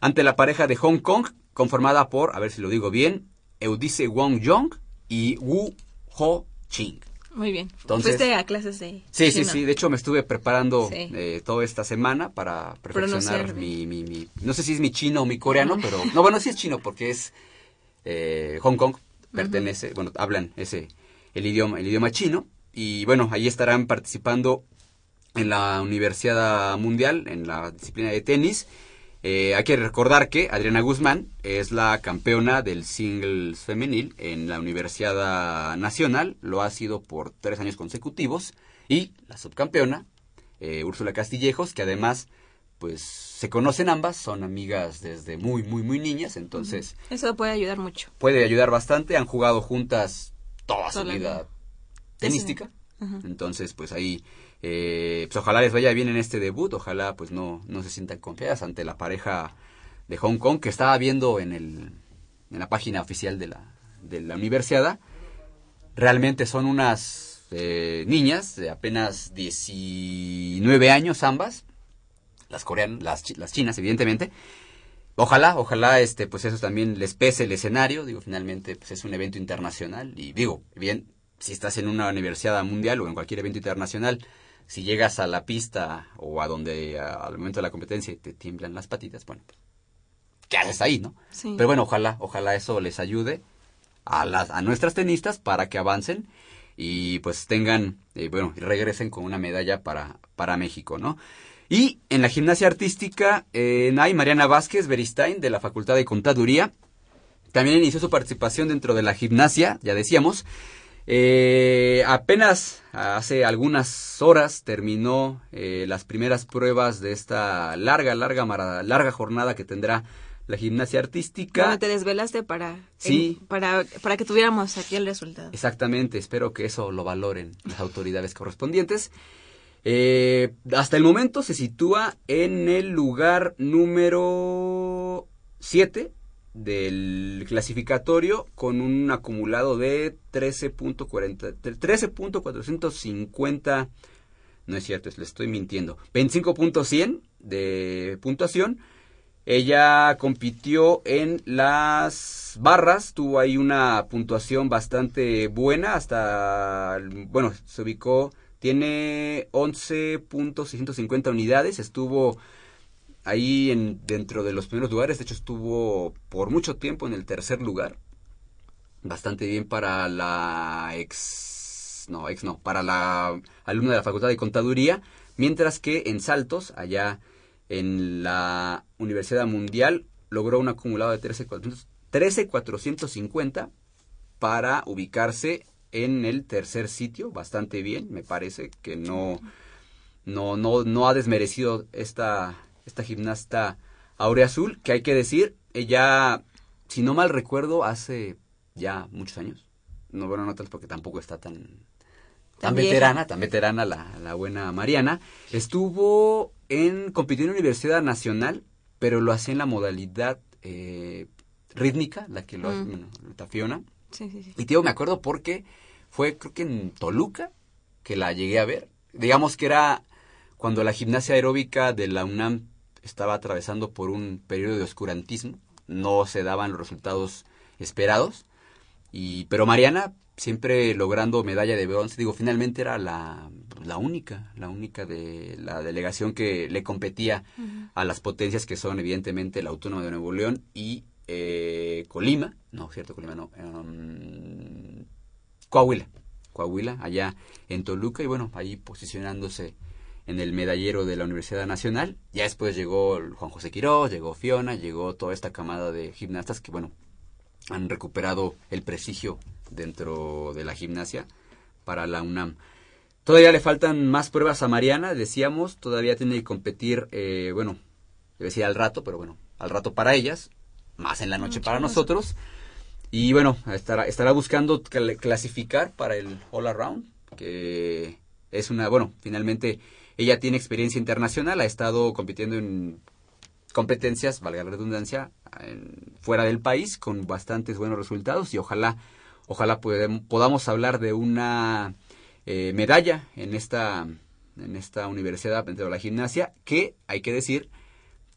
Speaker 3: ante la pareja de Hong Kong conformada por, a ver si lo digo bien, Eudice Wong Yong y Wu Ho Ching.
Speaker 4: Muy bien.
Speaker 3: Entonces-
Speaker 4: Fuiste a clases de
Speaker 3: Sí, sí, sí. De hecho, me estuve preparando
Speaker 4: Sí.
Speaker 3: eh, toda esta semana para perfeccionar mi, mi, mi- No sé si es mi chino o mi coreano, pero... No, bueno, sí es chino porque es... eh, Hong Kong pertenece... Bueno, hablan ese... El idioma, el idioma chino. Y bueno, ahí estarán participando en la Universidad Mundial, en la disciplina de tenis. Eh, hay que recordar que Adriana Guzmán es la campeona del singles femenil en la Universidad Nacional, lo ha sido por tres años consecutivos, y la subcampeona, eh, Úrsula Castillejos, que además, pues, se conocen ambas, son amigas desde muy, muy, muy niñas, entonces
Speaker 4: Eso puede ayudar mucho.
Speaker 3: puede ayudar bastante, han jugado juntas toda su
Speaker 4: Toda
Speaker 3: vida tenística, entonces, pues ahí, eh, pues ojalá les vaya bien en este debut, ojalá pues no, no se sientan confiadas ante la pareja de Hong Kong que estaba viendo en, el, en la página oficial de la, de la universidad. Realmente son unas eh, niñas de apenas 19 años ambas, las coreanas, las, las chinas evidentemente. Ojalá, ojalá, este, pues eso también les pese el escenario. Digo, finalmente, pues es un evento internacional. Y digo, bien, si estás en una universidad mundial o en cualquier evento internacional, si llegas a la pista o a donde a- al momento de la competencia te tiemblan las patitas, bueno, pues, ¿qué haces ahí, no?
Speaker 4: Sí.
Speaker 3: Pero bueno, ojalá, ojalá eso les ayude a las a nuestras tenistas para que avancen y pues tengan, eh, bueno, y regresen con una medalla para, para México, ¿no? Y en la gimnasia artística eh, hay Mariana Vázquez Beristain de la Facultad de Contaduría. También inició su participación dentro de la gimnasia, ya decíamos. Eh, apenas hace algunas horas terminó eh, las primeras pruebas de esta larga, larga, mara- larga jornada que tendrá la gimnasia artística.
Speaker 4: Bueno, te desvelaste para,
Speaker 3: Sí.
Speaker 4: para, para que tuviéramos aquí el resultado.
Speaker 3: Exactamente, espero que eso lo valoren las autoridades correspondientes. Eh, hasta el momento se sitúa en el lugar número 7 del clasificatorio con un acumulado de 13.40 13.450 no es cierto, le estoy mintiendo. 25.100 de puntuación. Ella compitió en las barras, tuvo ahí una puntuación bastante buena, hasta, bueno, se ubicó, tiene 11.650 unidades, estuvo ahí en, dentro de los primeros lugares, de hecho estuvo por mucho tiempo en el tercer lugar, bastante bien para la ex, no, ex no, para la alumna de la Facultad de Contaduría, mientras que en saltos, allá en la Universidad Mundial, logró un acumulado de 13,400 13,450 para ubicarse en el tercer sitio, bastante bien, me parece que no, no, no, no ha desmerecido esta, esta gimnasta Aurea Azul, que hay que decir, ella, si no mal recuerdo, hace ya muchos años, no bueno, no tal porque tampoco está tan, tan veterana, tan veterana la, la buena Mariana, estuvo en, compitió en la Universidad Nacional, pero lo hacía en la modalidad eh, rítmica, la que lo hace,
Speaker 4: Mm.
Speaker 3: bueno, la Fiona,
Speaker 4: Sí, sí, sí.
Speaker 3: y tío, me acuerdo porque fue, creo que en Toluca, que la llegué a ver. Digamos que era cuando la gimnasia aeróbica de la UNAM estaba atravesando por un periodo de oscurantismo. No se daban los resultados esperados. Y, pero Mariana, siempre logrando medalla de bronce, digo, finalmente era la, la única, la única de la delegación que le competía a las potencias que son evidentemente la Autónoma de Nuevo León y eh, Colima, no, cierto, Colima no, em, Coahuila, Coahuila, allá en Toluca y bueno, ahí posicionándose en el medallero de la Universidad Nacional. Ya después llegó Juan José Quirós, llegó Fiona, llegó toda esta camada de gimnastas que bueno, han recuperado el prestigio dentro de la gimnasia para la UNAM. Todavía le faltan más pruebas a Mariana, decíamos, todavía tiene que competir, eh, bueno, debe decir al rato, pero bueno, al rato para ellas, más en la noche para nosotros. Y bueno, estará, estará buscando cl- clasificar para el All Around, que es una, bueno, finalmente ella tiene experiencia internacional, ha estado compitiendo en competencias, valga la redundancia, en- fuera del país con bastantes buenos resultados y ojalá, ojalá podamos hablar de una eh, medalla en esta, en esta universidad dentro de la gimnasia, que hay que decir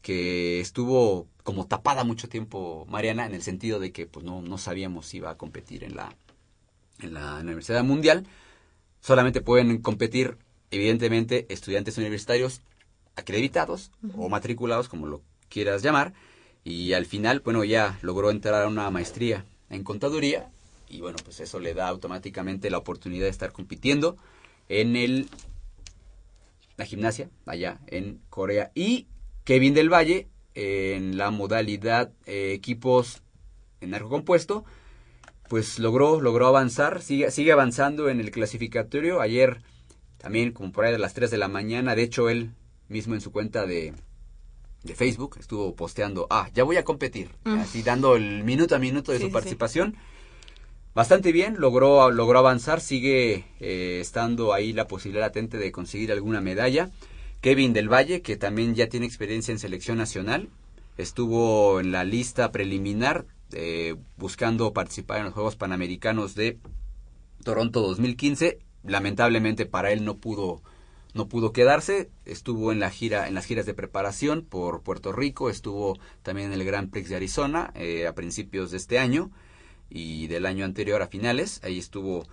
Speaker 3: que estuvo como tapada mucho tiempo Mariana en el sentido de que pues no, no sabíamos si iba a competir en la, en la Universidad Mundial. Solamente pueden competir, evidentemente, estudiantes universitarios acreditados o matriculados, como lo quieras llamar. Y al final, bueno, ya logró entrar a una maestría en contaduría. Y bueno, pues eso le da automáticamente la oportunidad de estar compitiendo en el la gimnasia allá en Corea. Y Kevin del Valle en la modalidad eh, equipos en arco compuesto, pues logró, logró avanzar, sigue, sigue avanzando en el clasificatorio. Ayer también como por ahí de las 3 de la mañana, de hecho él mismo en su cuenta de, de Facebook estuvo posteando, ah, ya voy a competir,
Speaker 4: Mm.
Speaker 3: así dando el minuto a minuto de
Speaker 4: Sí,
Speaker 3: su
Speaker 4: sí.
Speaker 3: participación. Bastante bien, logró, logró avanzar, sigue eh, estando ahí la posibilidad latente de conseguir alguna medalla. Kevin del Valle, que también ya tiene experiencia en selección nacional, estuvo en la lista preliminar eh, buscando participar en los Juegos Panamericanos de Toronto 2015. Lamentablemente para él no pudo no pudo quedarse, estuvo en la gira en las giras de preparación por Puerto Rico, estuvo también en el Grand Prix de Arizona eh, a principios de este año y del año anterior a finales, ahí estuvo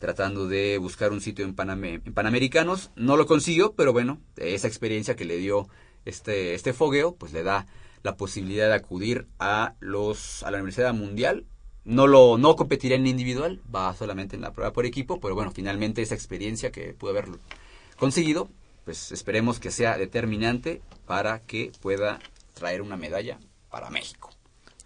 Speaker 3: tratando de buscar un sitio en, Paname- en Panamericanos. No lo consiguió, pero bueno, esa experiencia que le dio este, este fogueo, pues le da la posibilidad de acudir a los a la Universidad Mundial. No lo no competirá en individual, va solamente en la prueba por equipo, pero bueno, finalmente esa experiencia que pudo haber conseguido, pues esperemos que sea determinante para que pueda traer una medalla para México.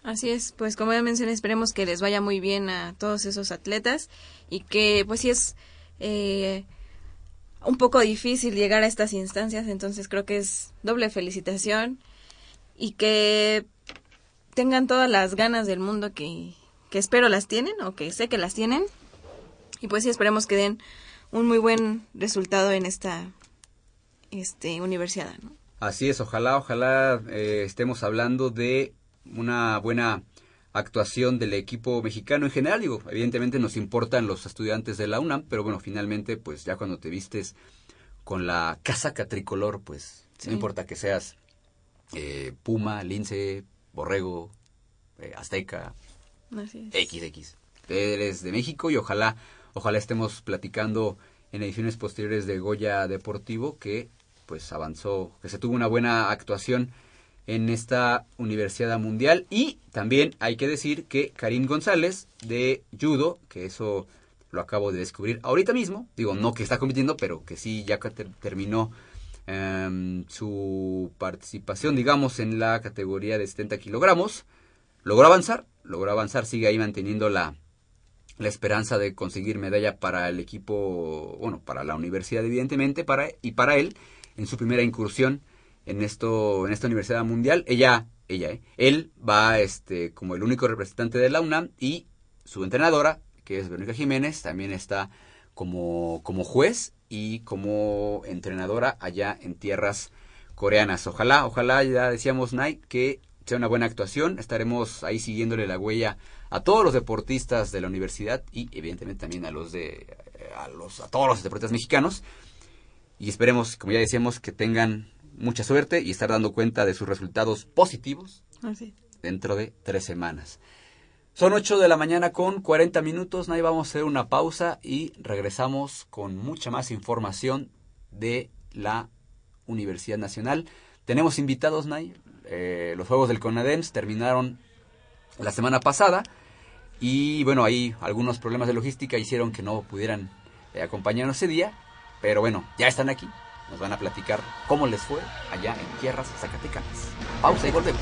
Speaker 4: Así es, pues como ya mencioné, esperemos que les vaya muy bien a todos esos atletas y que pues sí es eh, un poco difícil llegar a estas instancias, entonces creo que es doble felicitación y que tengan todas las ganas del mundo que, que espero las tienen o que sé que las tienen y pues sí esperemos que den un muy buen resultado en esta este universidad, ¿no?
Speaker 3: Así es, ojalá, ojalá eh, estemos hablando de una buena actuación del equipo mexicano en general. Digo, evidentemente nos importan los estudiantes de la UNAM, pero bueno, finalmente, pues ya cuando te vistes con la casaca tricolor, pues
Speaker 4: Sí.
Speaker 3: no importa que seas eh, Puma, Lince, Borrego, eh, Azteca,
Speaker 4: Así es.
Speaker 3: XX. Eres de México y ojalá, ojalá estemos platicando en ediciones posteriores de Goya Deportivo que pues avanzó, que se tuvo una buena actuación en esta Universidad Mundial y también hay que decir que Karim González de judo, que eso lo acabo de descubrir ahorita mismo, digo no que está compitiendo, pero que sí ya terminó em, su participación, digamos, en la categoría de 70 kilogramos, logró avanzar, logró avanzar, sigue ahí manteniendo la, la esperanza de conseguir medalla para el equipo, bueno, para la universidad evidentemente, para y para él en su primera incursión en esto en esta universidad mundial. Ella, ella, ¿eh? él va este como el único representante de la UNAM y su entrenadora, que es Verónica Jiménez, también está como como juez y como entrenadora allá en tierras coreanas. Ojalá, ojalá ya decíamos Nike que sea una buena actuación. Estaremos ahí siguiéndole la huella a todos los deportistas de la universidad y evidentemente también a los de a los a todos los deportistas mexicanos y esperemos, como ya decíamos, que tengan mucha suerte y estar dando cuenta de sus resultados positivos
Speaker 4: Así.
Speaker 3: dentro de tres semanas. Son 8 de la mañana con 40 minutos, ahí vamos a hacer una pausa y regresamos con mucha más información de la Universidad Nacional. Tenemos invitados, Nay. Eh, los Juegos del CONADEMS terminaron la semana pasada y bueno, ahí algunos problemas de logística hicieron que no pudieran eh, acompañarnos ese día, pero bueno, ya están aquí. Nos van a platicar cómo les fue allá en tierras zacatecanas. Pausa y volvemos.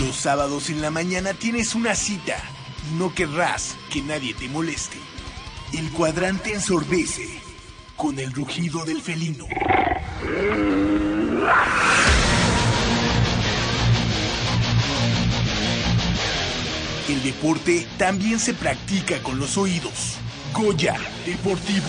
Speaker 6: Los sábados en la mañana tienes una cita no querrás que nadie te moleste. El cuadrante ensordece con el rugido del felino. El deporte también se practica con los oídos. Goya Deportivo.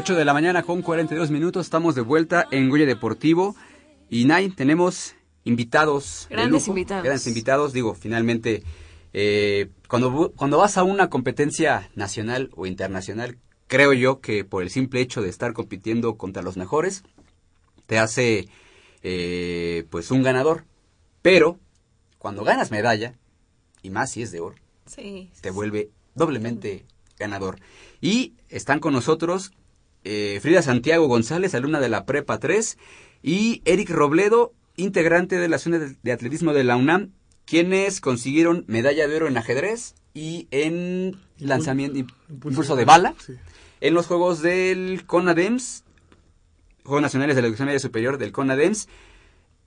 Speaker 3: 8 de la mañana con 42 minutos, estamos de vuelta en Goya Deportivo. Y Nay, tenemos invitados. de
Speaker 4: Grandes
Speaker 3: lujo,
Speaker 4: invitados.
Speaker 3: Grandes invitados, digo, finalmente, eh, cuando, cuando vas a una competencia nacional o internacional, creo yo que por el simple hecho de estar compitiendo contra los mejores, te hace eh, pues un ganador. Pero cuando ganas medalla, y más si es de oro,
Speaker 4: Sí.
Speaker 3: te vuelve doblemente ganador. Y están con nosotros eh, Frida Santiago González, alumna de la Prepa 3, y Eric Robledo, integrante de la zona de, de atletismo de la UNAM, quienes consiguieron medalla de oro en ajedrez y en lanzamiento, impulso de bala, en los Juegos del CONADEMS, Juegos Nacionales de la Educación Media Superior del CONADEMS,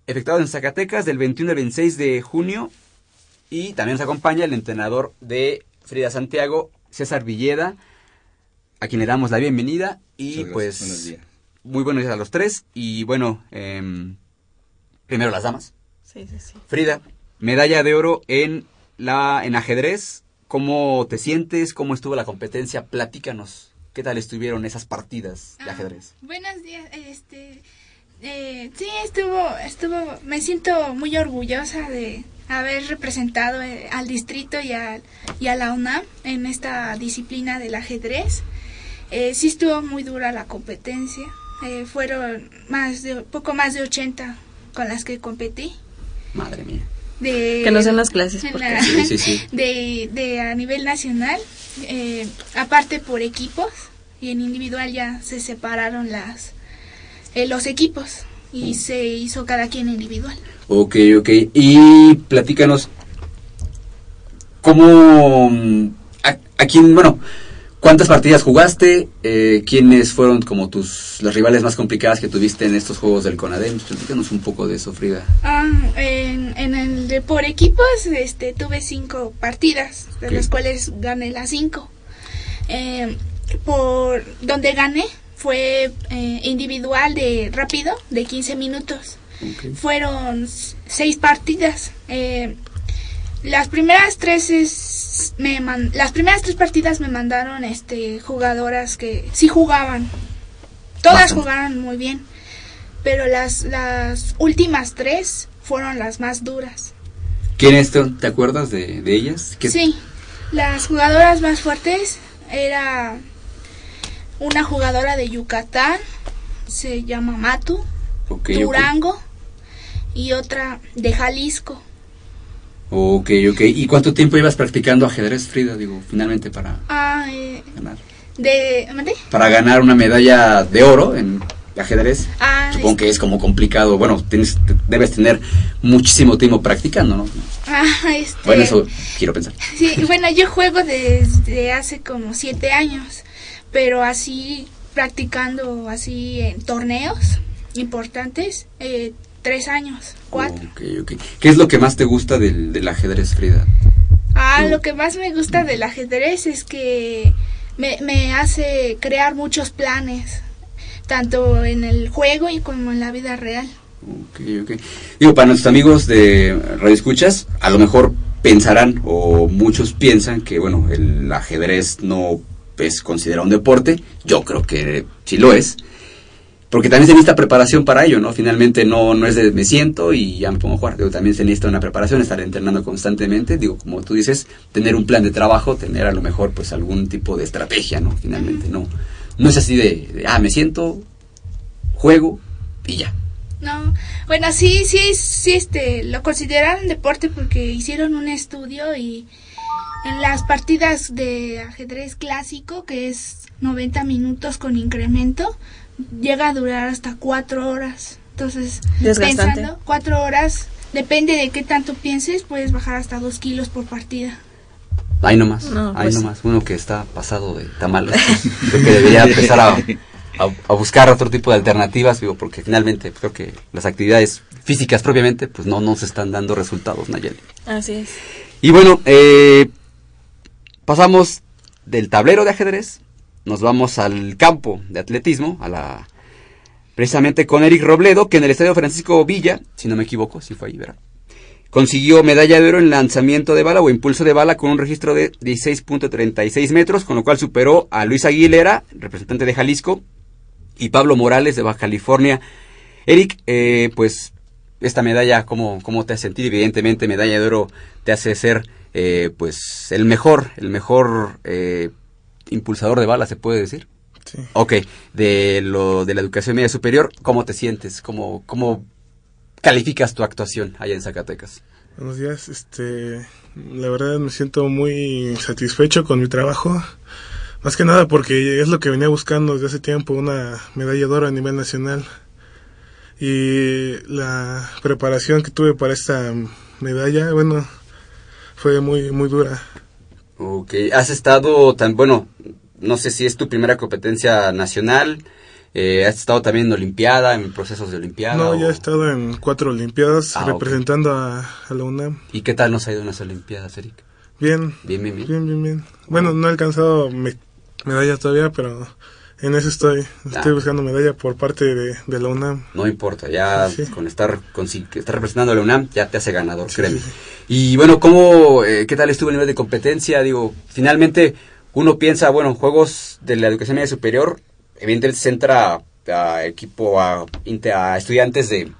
Speaker 3: efectuados en Zacatecas del 21 al 26 de junio y también nos acompaña el entrenador de Frida Santiago, César Villeda, a quien le damos la bienvenida. Y pues,
Speaker 7: buenos días.
Speaker 3: muy buenos días a los tres. Y bueno, em, primero las damas.
Speaker 4: Sí, sí, sí.
Speaker 3: Frida, medalla de oro en, la, en ajedrez. ¿Cómo te sientes? ¿Cómo estuvo la competencia? Platícanos. ¿Qué tal estuvieron esas partidas de ajedrez?
Speaker 8: Buenos días, este, eh, sí, estuvo, estuvo, me siento muy orgullosa de haber representado eh, al distrito y a, y a la UNAM en esta disciplina del ajedrez. Eh, sí estuvo muy dura la competencia, eh, fueron más de, poco más de 80 con las que competí.
Speaker 3: Madre mía.
Speaker 8: De,
Speaker 4: Que nos den las clases, porque-
Speaker 8: la-
Speaker 3: Sí, sí, sí.
Speaker 8: De, de a nivel nacional, eh, aparte por equipos y en individual ya se separaron las eh, los equipos y se hizo cada quien individual.
Speaker 3: Ok, ok. Y platícanos, ¿cómo, mm, a, a quién, bueno, cuántas partidas jugaste? Eh, ¿Quiénes fueron como tus, las rivales más complicadas que tuviste en estos juegos del CONADEM? Platícanos un poco de eso, Frida.
Speaker 8: Ah, en, en el de por equipos este, tuve cinco partidas, de las cuales gané las cinco. Eh, por donde gané fue eh, individual de rápido, de 15 minutos. Fueron seis partidas. Las primeras tres es- me man- las primeras tres partidas me mandaron este jugadoras que sí jugaban. Todas
Speaker 3: Bastante.
Speaker 8: jugaron muy bien, pero las las últimas tres fueron las más duras.
Speaker 3: ¿Quiénes te, te acuerdas de, de ellas? ¿Qué-
Speaker 8: Sí, las jugadoras más fuertes era una jugadora de Yucatán, se llama Matu. Durango y otra de Jalisco.
Speaker 3: Ok, ok. ¿Y cuánto tiempo ibas practicando ajedrez, Frida? Digo, finalmente para
Speaker 8: Ah, eh,
Speaker 3: ganar.
Speaker 8: de.
Speaker 3: Para ganar una medalla de oro en ajedrez.
Speaker 8: Ah,
Speaker 3: Supongo que es como complicado. Bueno, tienes, debes tener muchísimo tiempo practicando, ¿no?
Speaker 8: Ah, este,
Speaker 3: Bueno, eso quiero pensar.
Speaker 8: Sí, bueno, yo juego desde hace como siete años, pero así practicando así en torneos importantes, eh, tres años, cuatro.
Speaker 3: ¿Qué es lo que más te gusta del, del ajedrez, Frida?
Speaker 8: Ah, lo que más me gusta del ajedrez es que me, me hace crear muchos planes, tanto en el juego y como en la vida real.
Speaker 3: Ok, ok. Digo, para nuestros amigos de Radio Escuchas, a lo mejor pensarán, o muchos piensan que, bueno, el ajedrez no es considerado un deporte. Yo creo que sí lo es. Porque también se necesita preparación para ello, ¿no? Finalmente no, no es de me siento y ya me pongo a jugar. Digo, también se necesita una preparación, estar entrenando constantemente. Digo, como tú dices, tener un plan de trabajo, tener a lo mejor pues algún tipo de estrategia, ¿no? Finalmente, no. No es así de, de, ah, me siento, juego y ya.
Speaker 8: No, bueno, sí, sí, sí, este, lo consideraron deporte porque hicieron un estudio y en las partidas de ajedrez clásico, que es 90 minutos con incremento, llega a durar hasta cuatro horas. Entonces,
Speaker 4: Desgastante.
Speaker 8: pensando, cuatro horas, depende de qué tanto pienses, puedes bajar hasta dos kilos por partida.
Speaker 3: Ahí nomás,
Speaker 4: No,
Speaker 3: ahí
Speaker 4: pues-
Speaker 3: nomás. Uno que está pasado de tamales. pues, creo que debería empezar a, a- a buscar otro tipo de alternativas, digo, porque finalmente creo que las actividades físicas propiamente, pues no nos están dando resultados, Nayeli.
Speaker 4: Así es.
Speaker 3: Y bueno, eh, pasamos del tablero de ajedrez, nos vamos al campo de atletismo, a la precisamente con Eric Robledo, que en el Estadio Francisco Villa, si no me equivoco, si fue ahí, ¿verdad? Consiguió medalla de oro en lanzamiento de bala o impulso de bala con un registro de 16.36 metros, con lo cual superó a Luis Aguilera, representante de Jalisco, y Pablo Morales de Baja California. Eric, eh, pues esta medalla, ¿cómo, ¿cómo te has sentido? Evidentemente, medalla de oro te hace ser eh, pues el mejor, el mejor eh, impulsador de bala, se puede decir.
Speaker 7: Sí.
Speaker 3: Ok, de lo de la educación media superior, ¿cómo te sientes? ¿Cómo, cómo calificas tu actuación allá en Zacatecas?
Speaker 7: Buenos días, este, la verdad me siento muy satisfecho con mi trabajo, más que nada porque es lo que venía buscando desde hace tiempo, una medalla de oro a nivel nacional. Y la preparación que tuve para esta medalla, bueno, fue muy, muy dura.
Speaker 3: Ok, has estado tan, bueno, no sé si es tu primera competencia nacional, eh, has estado también en Olimpiada, en procesos de Olimpiada.
Speaker 7: No,
Speaker 3: o-
Speaker 7: ya he estado en cuatro Olimpiadas
Speaker 3: Ah,
Speaker 7: representando a, a la UNAM.
Speaker 3: ¿Y qué tal nos ha ido en las Olimpiadas, Eric?
Speaker 7: Bien,
Speaker 3: Bien, bien, bien.
Speaker 7: bien, bien, bien. Bueno, no he alcanzado me- medalla todavía, pero en eso estoy. Estoy
Speaker 3: Ah.
Speaker 7: buscando medalla por parte de, de la UNAM.
Speaker 3: No importa, ya
Speaker 7: Sí.
Speaker 3: con estar, con, si- estar representando a la UNAM ya te hace ganador, créeme. Y bueno, ¿cómo, eh, qué tal estuvo el nivel de competencia? Digo, finalmente uno piensa, bueno, juegos de la educación media superior, evidentemente se centra a, equipo, a estudiantes de,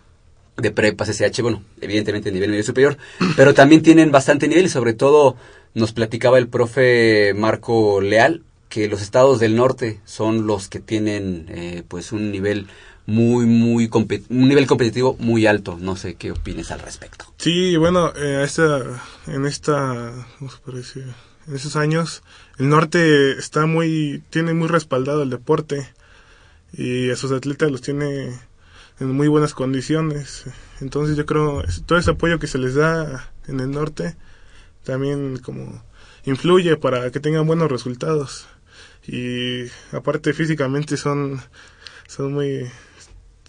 Speaker 3: de prepas, SH, bueno, evidentemente nivel medio superior, pero también tienen bastante nivel y sobre todo nos platicaba el profe Marco Leal que los estados del norte son los que tienen eh, pues un nivel muy muy un nivel competitivo muy alto no sé qué opines al respecto
Speaker 7: Sí, bueno, eh, esta, en esta, ¿cómo se decir? En esos años, el norte está muy, tiene muy respaldado el deporte y a sus atletas los tiene en muy buenas condiciones. Entonces yo creo, todo ese apoyo que se les da en el norte también como influye para que tengan buenos resultados. Y aparte físicamente son, son muy,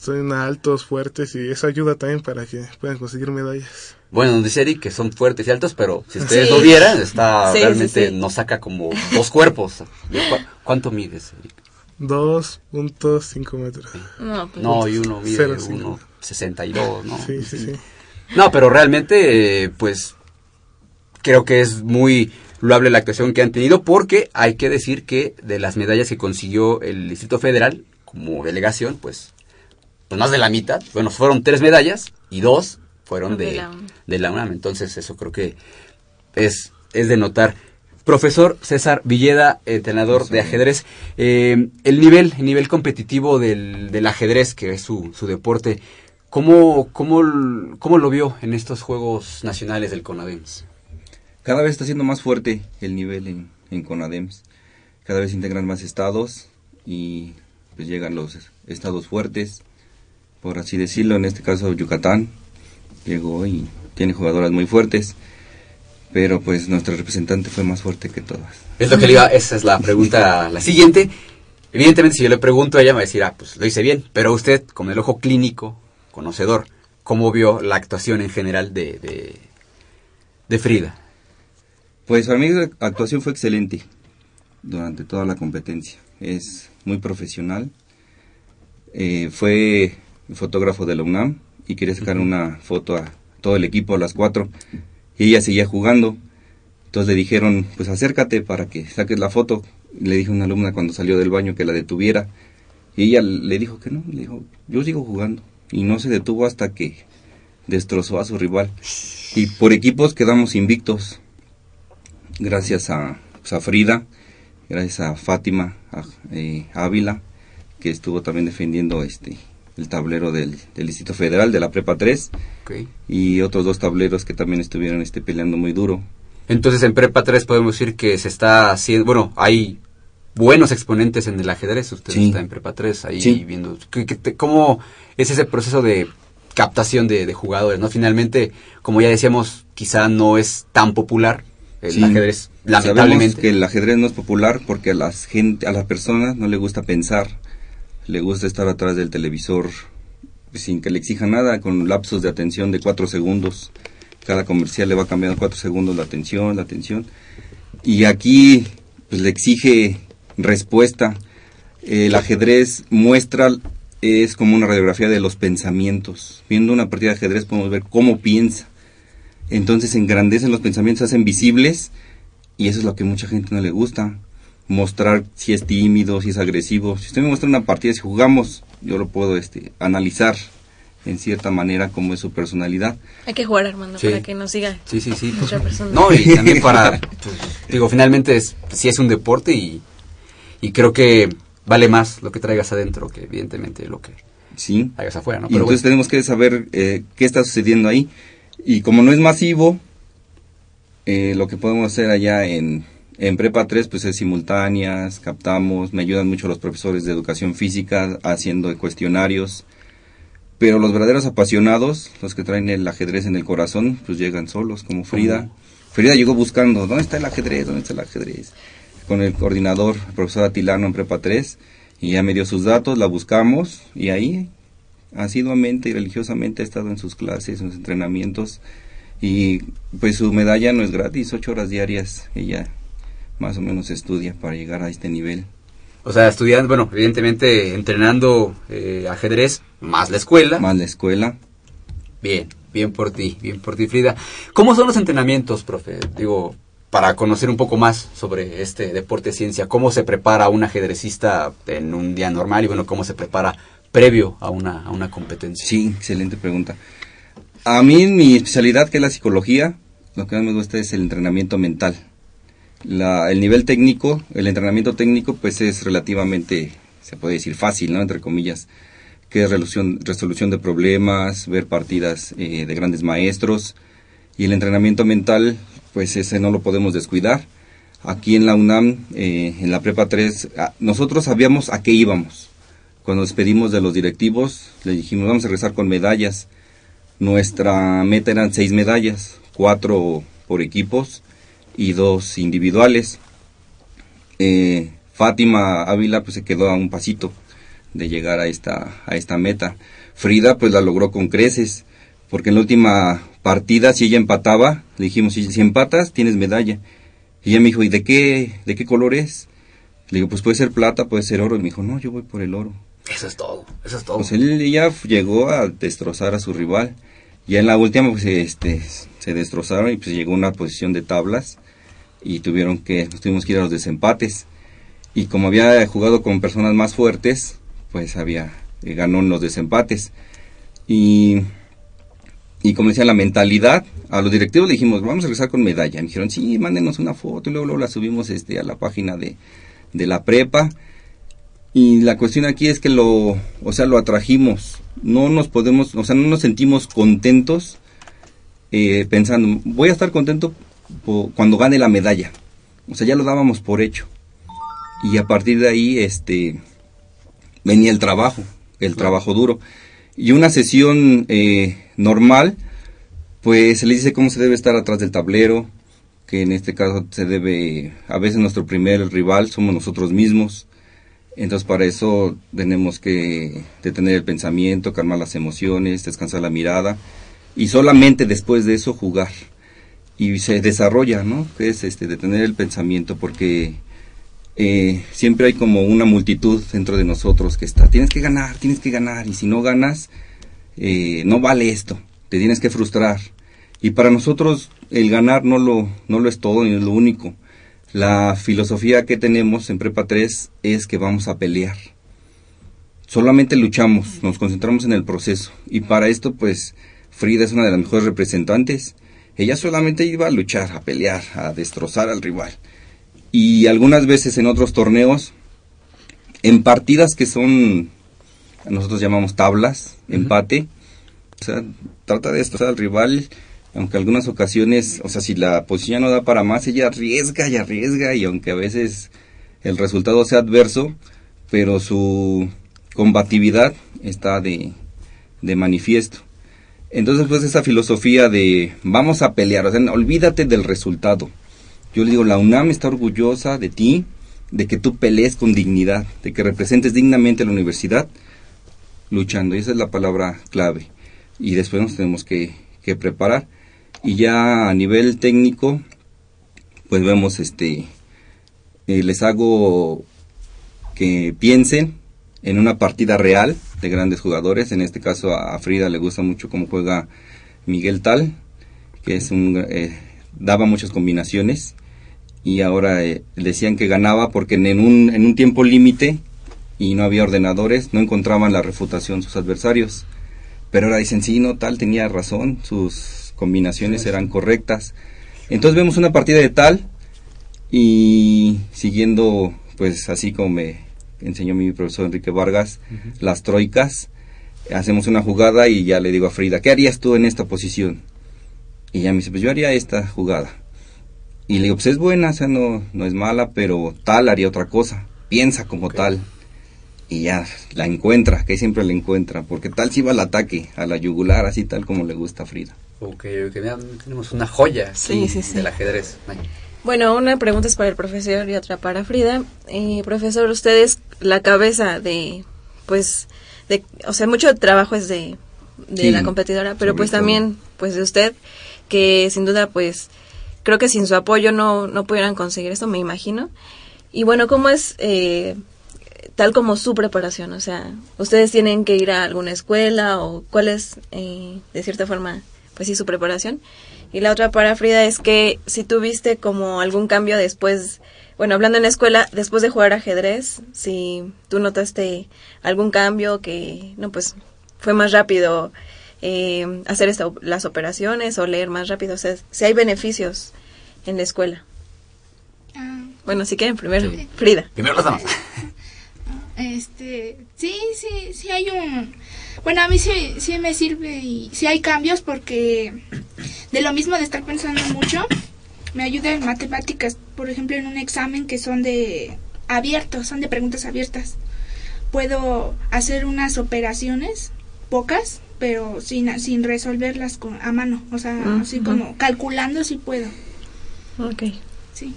Speaker 7: son altos, fuertes y eso ayuda también para que puedan conseguir medallas.
Speaker 3: bueno nos dice Eric que son fuertes y altos pero si ustedes
Speaker 7: Sí.
Speaker 3: lo vieran está
Speaker 7: Sí,
Speaker 3: realmente
Speaker 7: sí.
Speaker 3: nos saca como dos cuerpos ¿De cu- ¿cuánto mides Eric?
Speaker 7: 2.5 metros.
Speaker 4: No, pues,
Speaker 3: no y uno mide
Speaker 7: Cero, sí.
Speaker 3: 1.62 no
Speaker 7: Sí, sí, sí.
Speaker 3: No, pero realmente, pues, creo que es muy loable la actuación que han tenido porque hay que decir que de las medallas que consiguió el Distrito Federal como delegación, pues, pues más de la mitad, bueno, fueron tres medallas y dos fueron de,
Speaker 4: De la UNAM.
Speaker 3: de la UNAM. Entonces, eso creo que es, es de notar. Profesor César Villeda, entrenador de ajedrez, eh, el nivel, el nivel competitivo del, del ajedrez, que es su, su deporte, ¿cómo, cómo, ¿cómo lo vio en estos Juegos Nacionales del CONADEMS?
Speaker 9: Cada vez está siendo más fuerte el nivel en, en CONADEMS. Cada vez integran más estados y pues llegan los estados fuertes, por así decirlo. En este caso Yucatán llegó y tiene jugadoras muy fuertes, pero pues nuestro representante fue más fuerte que todas.
Speaker 3: Es lo que le iba, esa es la pregunta, la siguiente. Evidentemente, si yo le pregunto, ella me va a decir, ah, pues lo hice bien. Pero usted, como el ojo clínico, conocedor, ¿cómo vio la actuación en general de, de, de Frida?
Speaker 9: Pues para mí la actuación fue excelente durante toda la competencia. Es muy profesional. Eh, fue fotógrafo de la UNAM y quería sacar una foto a todo el equipo a las cuatro y ella seguía jugando. Entonces le dijeron, pues acércate para que saques la foto. Le dije a una alumna cuando salió del baño que la detuviera. Y ella le dijo que no, le dijo, yo sigo jugando. Y no se detuvo hasta que destrozó a su rival. Y por equipos quedamos invictos gracias a, pues, a Frida, gracias a Fátima a, eh, Ávila, que estuvo también defendiendo este el tablero del, del Distrito Federal, de la Prepa 3,
Speaker 3: Ok.
Speaker 9: y otros dos tableros que también estuvieron este, peleando muy duro.
Speaker 3: Entonces, en Prepa 3 podemos decir que se está haciendo, bueno, hay buenos exponentes en el ajedrez. Usted
Speaker 9: Sí.
Speaker 3: está en Prepa 3 ahí
Speaker 9: Sí.
Speaker 3: viendo. ¿qué- qué te- ¿Cómo es ese proceso de captación de, de jugadores? no Finalmente, como ya decíamos, quizá no es tan popular el
Speaker 9: Sí.
Speaker 3: ajedrez,
Speaker 9: Sabemos
Speaker 3: lamentablemente.
Speaker 9: que el ajedrez no es popular porque a las gente, a las personas no le gusta pensar, le gusta estar atrás del televisor sin que le exija nada, con lapsos de atención de cuatro segundos. Cada comercial le va cambiando cuatro segundos la atención, la atención. Y aquí pues, le exige respuesta. El ajedrez muestra, es como una radiografía de los pensamientos. Viendo una partida de ajedrez podemos ver cómo piensa. Entonces engrandecen los pensamientos, se hacen visibles y eso es lo que mucha gente no le gusta. Mostrar si es tímido, si es agresivo. Si usted me muestra una partida, si jugamos, yo lo puedo este, analizar en cierta manera cómo es su personalidad.
Speaker 4: Hay que jugar, Armando,
Speaker 3: Sí.
Speaker 4: para que nos siga
Speaker 3: Sí, sí, sí.
Speaker 4: persona.
Speaker 3: No, y también para, pues, digo, finalmente es, sí es un deporte y, y creo que vale más lo que traigas adentro que evidentemente lo que
Speaker 9: Sí.
Speaker 3: traigas afuera, ¿no?
Speaker 9: y entonces tenemos que saber eh, qué está sucediendo ahí. Y como no es masivo, eh, lo que podemos hacer allá en, en Prepa 3 pues es simultáneas, captamos, me ayudan mucho los profesores de educación física haciendo cuestionarios. Pero los verdaderos apasionados, los que traen el ajedrez en el corazón, pues llegan solos, como Frida. Frida llegó buscando, ¿dónde está el ajedrez? ¿Dónde está el ajedrez? Con el coordinador, el profesor Atilano en Prepa 3, y ya me dio sus datos, la buscamos, y ahí asiduamente y religiosamente ha estado en sus clases, en sus entrenamientos, y pues su medalla no es gratis, ocho horas diarias, ella más o menos estudia para llegar a este nivel.
Speaker 3: O sea, estudiando, bueno, evidentemente entrenando eh, ajedrez, más la escuela.
Speaker 9: Más la escuela.
Speaker 3: Bien, bien por ti, bien por ti, Frida. ¿Cómo son los entrenamientos, profe? Digo, para conocer un poco más sobre este deporte ciencia, ¿cómo se prepara un ajedrecista en un día normal y bueno, cómo se prepara previo a una, a una competencia?
Speaker 9: Sí, excelente pregunta. A mí mi especialidad, que es la psicología, lo que más me gusta es el entrenamiento mental. El nivel técnico, el entrenamiento técnico, pues es relativamente, se puede decir fácil, ¿no? Entre comillas, que es resolución, de problemas, ver partidas eh, de grandes maestros. Y el entrenamiento mental, pues ese no lo podemos descuidar. Aquí en la UNAM, eh, en la Prepa 3, a- nosotros sabíamos a qué íbamos. Cuando despedimos de los directivos, le dijimos, vamos a regresar con medallas. Nuestra meta eran seis medallas, cuatro por equipos y dos individuales. Eh, Fátima Ávila pues se quedó a un pasito de llegar a esta, a esta meta. Frida pues la logró con creces, porque en la última partida si ella empataba, le dijimos, si, si empatas tienes medalla. Y ella me dijo, ¿y de qué, de qué color es? Le digo, pues puede ser plata, puede ser oro. Y me dijo, no, yo voy por el oro.
Speaker 3: Eso es todo, eso es todo.
Speaker 9: Pues él ella llegó a destrozar a su rival. Ya en la última pues este se destrozaron y pues llegó a una posición de tablas y tuvieron que nos tuvimos que ir a los desempates. Y como había jugado con personas más fuertes, pues había eh, ganó en los desempates. Y y como decía la mentalidad, a los directivos le dijimos, vamos a regresar con medalla. Me dijeron, sí, mándenos una foto y luego, luego la subimos este, a la página de, de la prepa. Y la cuestión aquí es que lo, o sea, lo atrajimos. No nos podemos, o sea, no nos sentimos contentos eh, pensando, voy a estar contento cuando gane la medalla. O sea, ya lo dábamos por hecho. Y a partir de ahí, este, venía el trabajo, el trabajo duro. Y una sesión eh, normal, pues se le dice cómo se debe estar atrás del tablero, que en este caso se debe, a veces nuestro primer rival somos nosotros mismos. Entonces para eso tenemos que detener el pensamiento, calmar las emociones, descansar la mirada y solamente después de eso jugar. Y se desarrolla, ¿no? Que es este detener el pensamiento porque eh, siempre hay como una multitud dentro de nosotros que está, tienes que ganar, tienes que ganar y si no ganas, eh, no vale esto, te tienes que frustrar. Y para nosotros el ganar no lo, no lo es todo ni es lo único. La filosofía que tenemos en Prepa 3 es que vamos a pelear. Solamente luchamos, nos concentramos en el proceso. Y para esto, pues, Frida es una de las mejores representantes. Ella solamente iba a luchar, a pelear, a destrozar al rival. Y algunas veces en otros torneos, en partidas que son, nosotros llamamos tablas, empate, o sea, trata de destrozar al rival aunque algunas ocasiones, o sea, si la posición no da para más, ella arriesga y arriesga y aunque a veces el resultado sea adverso, pero su combatividad está de, de manifiesto. Entonces, pues esa filosofía de vamos a pelear, o sea, olvídate del resultado. Yo le digo, la UNAM está orgullosa de ti, de que tú pelees con dignidad, de que representes dignamente a la universidad, luchando. Y esa es la palabra clave. Y después nos tenemos que, que preparar y ya a nivel técnico pues vemos este eh, les hago que piensen en una partida real de grandes jugadores en este caso a Frida le gusta mucho cómo juega Miguel Tal que es un eh, daba muchas combinaciones y ahora eh, decían que ganaba porque en un, en un tiempo límite y no había ordenadores, no encontraban la refutación sus adversarios. Pero ahora dicen, sí, no, tal tenía razón, sus combinaciones eran correctas. Entonces vemos una partida de tal y siguiendo, pues así como me enseñó mi profesor Enrique Vargas, las troicas, hacemos una jugada y ya le digo a Frida, ¿qué harías tú en esta posición? Y ella me dice, pues yo haría esta jugada. Y le digo, pues es buena, o sea, no, no es mala, pero tal haría otra cosa. Piensa como tal. Y ya la encuentra, que siempre la encuentra, porque tal si va al ataque, a la yugular, así tal como le gusta a Frida.
Speaker 3: Ok, ok, ya tenemos una joya
Speaker 4: Sí, sí, sí.
Speaker 3: del ajedrez.
Speaker 4: Bueno, una pregunta es para el profesor y otra para Frida. Eh, profesor, usted es la cabeza de, pues, de, o sea, mucho trabajo es de, de
Speaker 9: Sí,
Speaker 4: la competidora, pero pues
Speaker 9: todo.
Speaker 4: también, pues, de usted, que sin duda, pues, creo que sin su apoyo no, no pudieran conseguir esto, me imagino. Y bueno, ¿cómo es, eh, tal como su preparación? O sea, ¿ustedes tienen que ir a alguna escuela o cuál es, eh, de cierta forma, pues sí, su preparación? Y la otra para Frida es que si tuviste como algún cambio después, bueno, hablando en la escuela, después de jugar ajedrez, si tú notaste algún cambio que, no, pues fue más rápido eh, hacer esta- las operaciones o leer más rápido, o sea, si hay beneficios en la escuela.
Speaker 8: Ah,
Speaker 4: Bueno, si quieren, primero, Frida.
Speaker 3: Primero las damas.
Speaker 8: Este, sí, sí, sí hay un... Bueno, a mí sí, sí me sirve y sí hay cambios porque de lo mismo de estar pensando mucho, me ayuda en matemáticas, por ejemplo, en un examen que son de abiertos, son de preguntas abiertas. Puedo hacer unas operaciones, pocas, pero sin, sin resolverlas con, a mano, o sea,
Speaker 4: Mm,
Speaker 8: así como calculando sí puedo.
Speaker 4: Ok.
Speaker 8: Sí.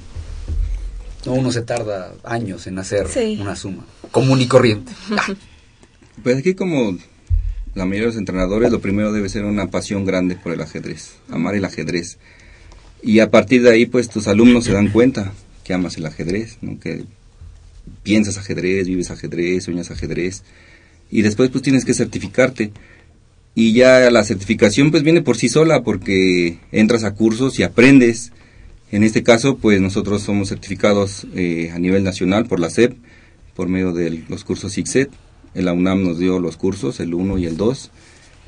Speaker 3: No, uno se tarda años en hacer
Speaker 4: Sí.
Speaker 3: una suma común y corriente.
Speaker 9: Pues aquí como la mayoría de los entrenadores, lo primero debe ser una pasión grande por el ajedrez, amar el ajedrez. Y a partir de ahí, pues tus alumnos se dan cuenta que amas el ajedrez, ¿no? que piensas ajedrez, vives ajedrez, sueñas ajedrez. Y después pues tienes que certificarte. Y ya la certificación pues viene por sí sola porque entras a cursos y aprendes. En este caso pues nosotros somos certificados eh, a nivel nacional por la SEP, por medio de los cursos ICSET. La UNAM nos dio los cursos, el 1 y el 2.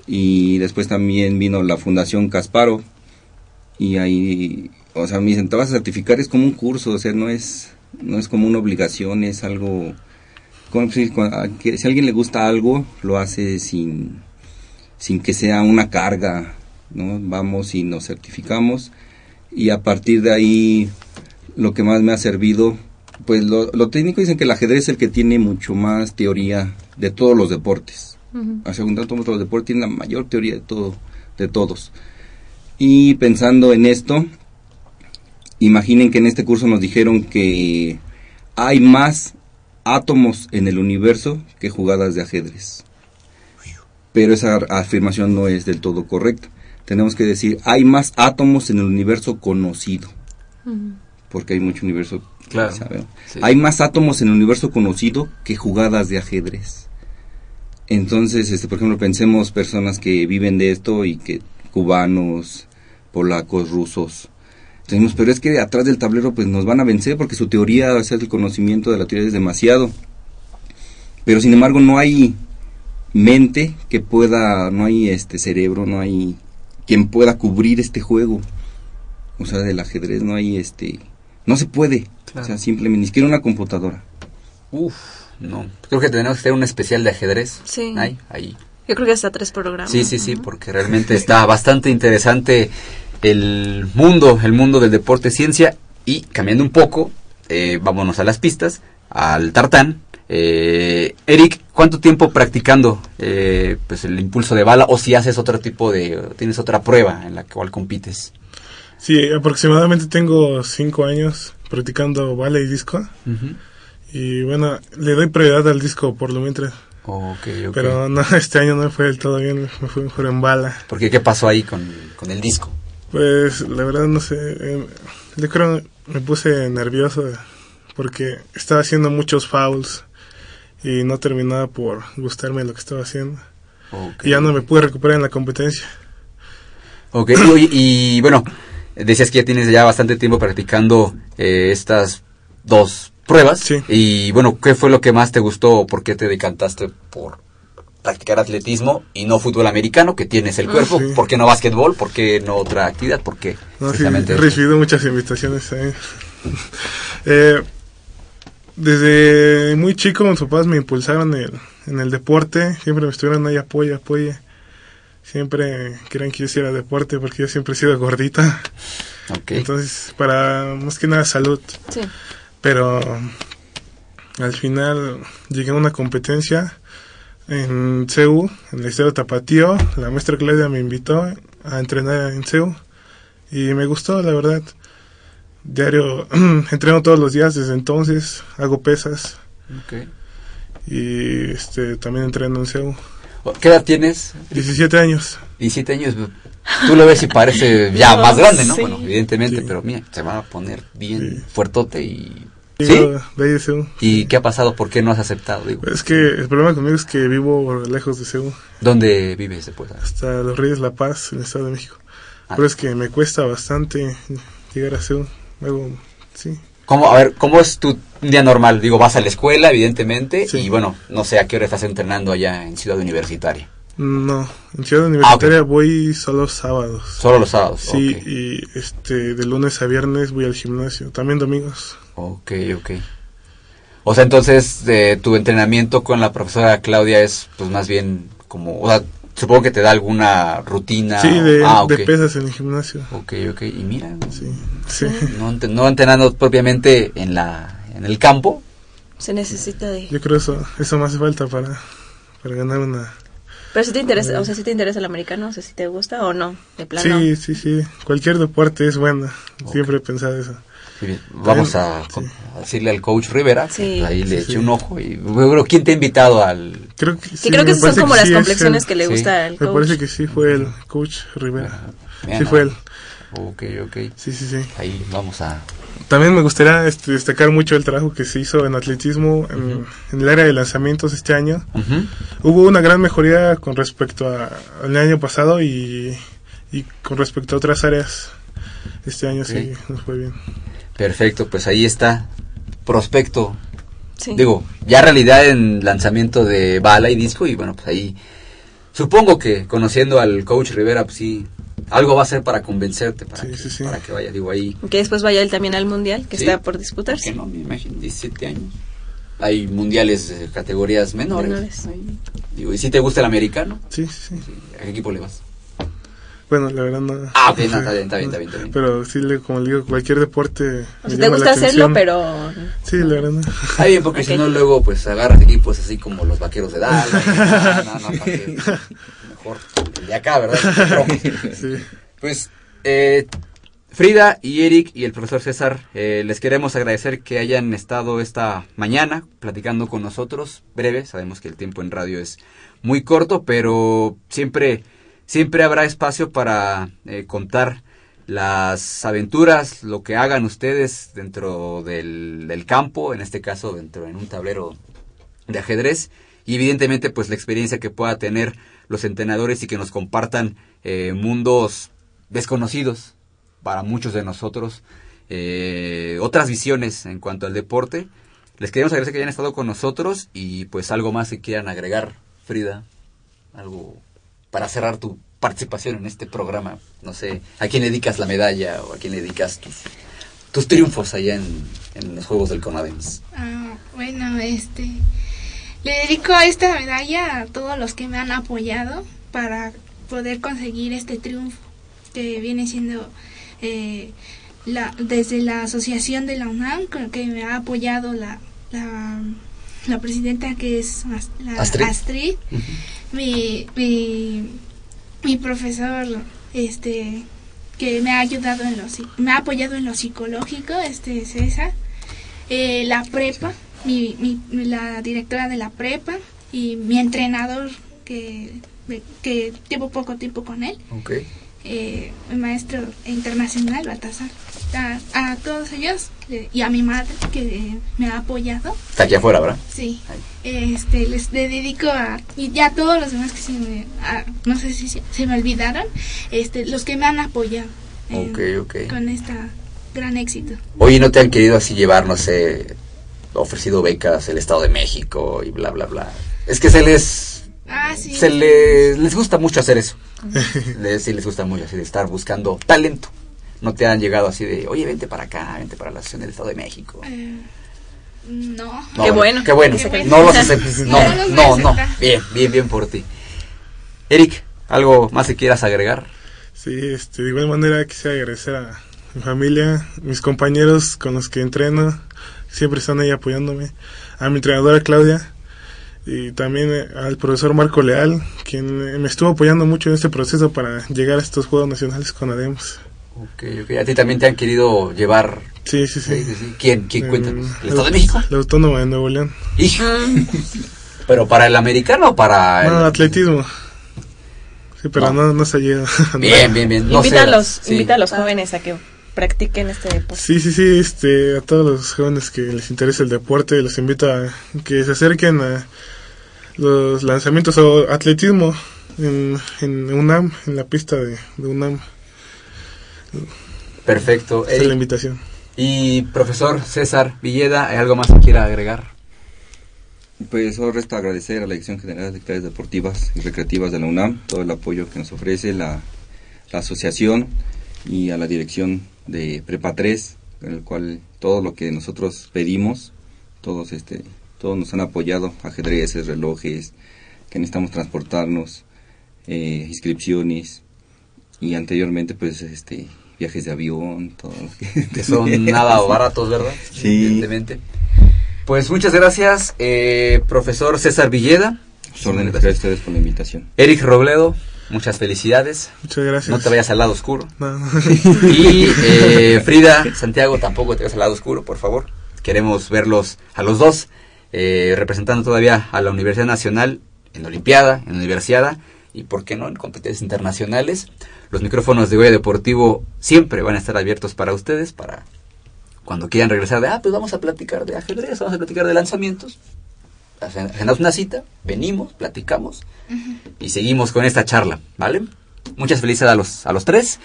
Speaker 9: Y después también vino la Fundación Casparo. Y ahí, o sea, me dicen, te vas a certificar, es como un curso, o sea, no es, no es como una obligación, es algo... como que si a alguien le gusta algo, lo hace sin, sin que sea una carga, ¿no? Vamos y nos certificamos. Y a partir de ahí, lo que más me ha servido, pues lo, lo técnico dicen que el ajedrez es el que tiene mucho más teoría de todos los deportes. A según todos los deportes tienen la mayor teoría de todo, de todos. Y pensando en esto, imaginen que en este curso nos dijeron que hay más átomos en el universo que jugadas de ajedrez. Pero esa afirmación no es del todo correcta. Tenemos que decir, hay más átomos en el universo conocido porque hay mucho universo.
Speaker 3: Claro.
Speaker 9: Hay más átomos en el universo conocido que jugadas de ajedrez. Entonces, este, por ejemplo, pensemos personas que viven de esto y que cubanos, polacos, rusos. Decimos, pero es que atrás del tablero pues nos van a vencer porque su teoría, o sea, el conocimiento de la teoría es demasiado. Pero sin embargo no hay mente que pueda, no hay este cerebro, no hay quien pueda cubrir este juego. O sea, del ajedrez no hay este no se puede.
Speaker 3: Claro.
Speaker 9: O sea, simplemente ni siquiera una computadora.
Speaker 3: Uf, no. Creo que tenemos que hacer un especial de ajedrez.
Speaker 4: Sí.
Speaker 3: Ahí, ahí.
Speaker 4: Yo creo que hasta tres programas.
Speaker 3: Sí, sí, sí, porque realmente está bastante interesante el mundo, el mundo del deporte ciencia. Y cambiando un poco, eh, vámonos a las pistas, al tartán. Eh, Eric, ¿cuánto tiempo practicando eh, pues el impulso de bala o si haces otro tipo de, tienes otra prueba en la cual compites?
Speaker 7: Sí, aproximadamente tengo cinco años practicando bala y disco. Y bueno, le doy prioridad al disco por lo mientras.
Speaker 3: Ok, ok.
Speaker 7: Pero no, este año no fue del todo bien, me fue mejor en bala.
Speaker 3: Porque ¿qué pasó ahí con, con el disco?
Speaker 7: Pues la verdad no sé, eh, yo creo me puse nervioso porque estaba haciendo muchos fouls y no terminaba por gustarme lo que estaba haciendo. Y ya no me pude recuperar en la competencia.
Speaker 3: Ok, oye, y bueno, decías que ya tienes ya bastante tiempo practicando eh, estas dos pruebas.
Speaker 7: Sí.
Speaker 3: Y bueno, ¿qué fue lo que más te gustó o por qué te decantaste por practicar atletismo y no fútbol americano, que tienes el
Speaker 7: Ah,
Speaker 3: cuerpo?
Speaker 7: sí.
Speaker 3: ¿Por qué no básquetbol? ¿Por qué no otra actividad? ¿Por qué?
Speaker 7: No, sí, he recibido muchas invitaciones. eh. Eh, desde muy chico mis papás me impulsaron en el, en el deporte, siempre me estuvieron ahí apoya, apoya. Siempre querían que yo hiciera deporte porque yo siempre he sido gordita. Entonces, para más que nada salud.
Speaker 4: Sí.
Speaker 7: Pero al final llegué a una competencia en CEU, en el Estadio Tapatío. La maestra Claudia me invitó a entrenar en CEU y me gustó, la verdad. Diario, entreno todos los días desde entonces, hago pesas y este también entreno en CEU.
Speaker 3: ¿Qué edad tienes?
Speaker 7: 17 años.
Speaker 3: 17 años. Tú lo ves y parece ya
Speaker 7: No,
Speaker 3: más grande, ¿no?
Speaker 7: sí.
Speaker 3: Bueno, evidentemente, pero mira, se va a poner bien fuertote y...
Speaker 7: Sí.
Speaker 3: ¿Y qué ha pasado? ¿Por qué no has aceptado? Digo,
Speaker 7: Es que el problema conmigo es que vivo lejos de CEU.
Speaker 3: ¿Dónde vives después?
Speaker 7: hasta los Reyes La Paz, en el Estado de México.
Speaker 3: Ah.
Speaker 7: Pero es que me cuesta bastante llegar a Seúl. Luego, sí.
Speaker 3: ¿Cómo, a ver, ¿cómo es tu día normal? Digo, vas a la escuela, evidentemente, y bueno, no sé a qué hora estás entrenando allá en Ciudad Universitaria.
Speaker 7: No, en Ciudad Universitaria voy solo sábados.
Speaker 3: Ah, Solo los sábados,
Speaker 7: Sí, y este, de lunes a viernes voy al gimnasio. También domingos.
Speaker 3: Ok, ok. O sea, entonces, eh, tu entrenamiento con la profesora Claudia es, pues, más bien como, o sea, supongo que te da alguna rutina.
Speaker 7: Sí, de,
Speaker 3: ah, ok.
Speaker 7: de pesas en el gimnasio.
Speaker 3: Ok, ok, y mira,
Speaker 7: Sí, sí.
Speaker 3: no, no entrenando propiamente en la en el campo.
Speaker 4: Se necesita de...
Speaker 7: Yo creo eso, eso me hace falta para, para ganar una...
Speaker 4: Pero si te interesa, o sea, si te interesa el americano, o sea, si te gusta o no, de plano.
Speaker 7: Sí, sí, sí. Cualquier deporte es bueno. Siempre he pensado eso.
Speaker 3: Vamos a, decirle al coach Rivera, que
Speaker 4: Sí.
Speaker 3: ahí le
Speaker 7: Sí,
Speaker 3: eche
Speaker 7: sí.
Speaker 3: un ojo. y bueno, ¿Quién te ha invitado al...?
Speaker 7: Creo que,
Speaker 4: Que creo que
Speaker 7: me
Speaker 4: esas son como
Speaker 7: que
Speaker 4: las complexiones que le
Speaker 3: Sí.
Speaker 4: gusta al
Speaker 7: Me
Speaker 4: coach.
Speaker 7: parece que sí fue el coach Rivera.
Speaker 3: Vean,
Speaker 7: Sí fue él.
Speaker 3: Ok, ok.
Speaker 7: Sí, sí, sí.
Speaker 3: Ahí vamos a...
Speaker 7: También me gustaría este, destacar mucho el trabajo que se hizo en atletismo en, en el área de lanzamientos este año. Hubo una gran mejoría con respecto a- al año pasado y, y con respecto a otras áreas. Este año sí nos fue bien.
Speaker 3: Perfecto, pues ahí está. Prospecto.
Speaker 4: Sí.
Speaker 3: Digo, ya realidad en lanzamiento de bala y disco y bueno, pues ahí supongo que conociendo al coach Rivera, pues sí, algo va a ser para convencerte, para, que, para que vaya, digo, ahí.
Speaker 4: Que después vaya él también al mundial, que
Speaker 3: Sí.
Speaker 4: está por disputarse.
Speaker 3: ¿Por qué no? Me imagino, 17 años. Hay mundiales de categorías menores.
Speaker 4: Menores.
Speaker 3: Digo, ¿y si te gusta el americano?
Speaker 7: Sí, sí.
Speaker 3: ¿A qué equipo le vas?
Speaker 7: Bueno, la verdad no.
Speaker 3: Ah, ok,
Speaker 7: no
Speaker 3: está bien, está bien, está bien, está bien.
Speaker 7: Pero sí, le- como le digo, cualquier deporte.
Speaker 4: O sea, te gusta hacerlo, pero...
Speaker 7: Sí, la verdad no.
Speaker 3: Está bien, porque si no luego pues agarras equipos así como los vaqueros de Dallas. no, no, no. Mejor el de acá, ¿verdad?
Speaker 7: Sí.
Speaker 3: Pues eh, Frida y Eric y el profesor César, eh, les queremos agradecer que hayan estado esta mañana platicando con nosotros, breve, sabemos que el tiempo en radio es muy corto, pero siempre, siempre habrá espacio para eh, contar las aventuras, lo que hagan ustedes dentro del, del campo, en este caso dentro en un tablero de ajedrez y evidentemente pues la experiencia que pueda tener los entrenadores y que nos compartan eh, mundos desconocidos para muchos de nosotros, eh, otras visiones en cuanto al deporte. Les queremos agradecer que hayan estado con nosotros y pues algo más que quieran agregar, Frida, algo para cerrar tu participación en este programa. No sé, ¿a quién le dedicas la medalla o a quién le dedicas tus, tus triunfos allá en, en los Juegos del Conadens?
Speaker 8: Ah, bueno, este. Le dedico esta medalla a todos los que me han apoyado para poder conseguir este triunfo que viene siendo eh, la, desde la asociación de la UNAM que me ha apoyado la, la, la presidenta que es la
Speaker 3: Astrid.
Speaker 8: Astrid, mi, mi, profesor este que me ha ayudado en lo psi- me ha apoyado en lo psicológico este César eh, la prepa mi, mi- la directora de la prepa y mi entrenador que, que llevo poco tiempo con él
Speaker 3: Ok.
Speaker 8: Eh, mi maestro internacional, Baltasar. A, a todos ellos eh, y a mi madre que me ha apoyado.
Speaker 3: Está aquí afuera, ¿verdad?
Speaker 8: Sí. Este, les dedico a. Y ya a todos los demás que se me. a- no sé si se, se me olvidaron. Este, los que me han apoyado
Speaker 3: Ok, ok.
Speaker 8: con esta gran éxito.
Speaker 3: Oye, ¿no te han querido así llevar, no sé, ofrecido becas el Estado de México y bla, bla, bla? Es que se les...
Speaker 8: Ah, sí.
Speaker 3: Se les, les gusta mucho hacer eso. Les, sí les gusta mucho así de estar buscando talento. No te han llegado así de, oye, vente para acá, vente para la Asociación del Estado de México.
Speaker 8: Eh, no.
Speaker 3: No, Qué bueno. qué bueno. No los aceptes. No, no, no.
Speaker 8: aceptar.
Speaker 3: Bien, bien, bien por ti. Eric, ¿algo más que quieras agregar?
Speaker 7: Sí, este, de igual manera quisiera agradecer a mi familia, mis compañeros con los que entreno, siempre están ahí apoyándome, a mi entrenadora Claudia y también eh, al profesor Marco Leal, quien eh, me estuvo apoyando mucho en este proceso para llegar a estos Juegos Nacionales con ADEMS.
Speaker 3: Ok, ok. ¿A ti también te han querido llevar?
Speaker 7: Sí, sí, sí.
Speaker 3: ¿Quién? ¿Quién?
Speaker 7: En
Speaker 3: Cuéntanos. ¿El Estado de México?
Speaker 7: La Autónoma de Nuevo León.
Speaker 3: ¿Pero para el americano o para el...?
Speaker 7: No, atletismo. Sí, pero
Speaker 3: No.
Speaker 7: no, no se ha llegado.
Speaker 3: Bien, bien, bien. No
Speaker 4: invita, a
Speaker 3: sé,
Speaker 4: los,
Speaker 3: sí.
Speaker 4: invita a los jóvenes a que practiquen este deporte.
Speaker 7: Sí, sí, sí, este, a todos los jóvenes que les interesa el deporte, los invito a que se acerquen a los lanzamientos o atletismo en, en UNAM, en la pista de, de UNAM.
Speaker 3: Perfecto.
Speaker 7: Esa es la invitación.
Speaker 3: Y profesor César Villeda, ¿hay algo más que quiera agregar?
Speaker 9: Pues solo resta agradecer a la Dirección General de Actividades Deportivas y Recreativas de la UNAM todo el apoyo que nos ofrece la, la asociación y a la dirección de Prepa 3, en el cual todo lo que nosotros pedimos, todos este todos nos han apoyado, ajedrezes, relojes, que necesitamos transportarnos, eh, inscripciones y anteriormente pues este viajes de avión, todo.
Speaker 3: Que son nada baratos, ¿verdad?
Speaker 9: Sí.
Speaker 3: Evidentemente. Pues muchas gracias, eh, profesor César Villeda.
Speaker 9: Órdenes, gracias a ustedes por la invitación.
Speaker 3: Eric Robledo, muchas felicidades.
Speaker 7: Muchas gracias.
Speaker 3: No te vayas al lado oscuro.
Speaker 7: No.
Speaker 3: Y eh, Frida, Santiago, tampoco te vayas al lado oscuro, por favor. Queremos verlos a los dos eh, representando todavía a la Universidad Nacional en la Olimpiada, en la Universidad y, ¿por qué no?, en competencias internacionales. Los micrófonos de Goya Deportivo siempre van a estar abiertos para ustedes, para cuando quieran regresar de, ah, pues vamos a platicar de ajedrez, vamos a platicar de lanzamientos. Agen- Agendamos una cita, venimos, platicamos y seguimos con esta charla, ¿vale? Muchas felicidades a los, a los tres.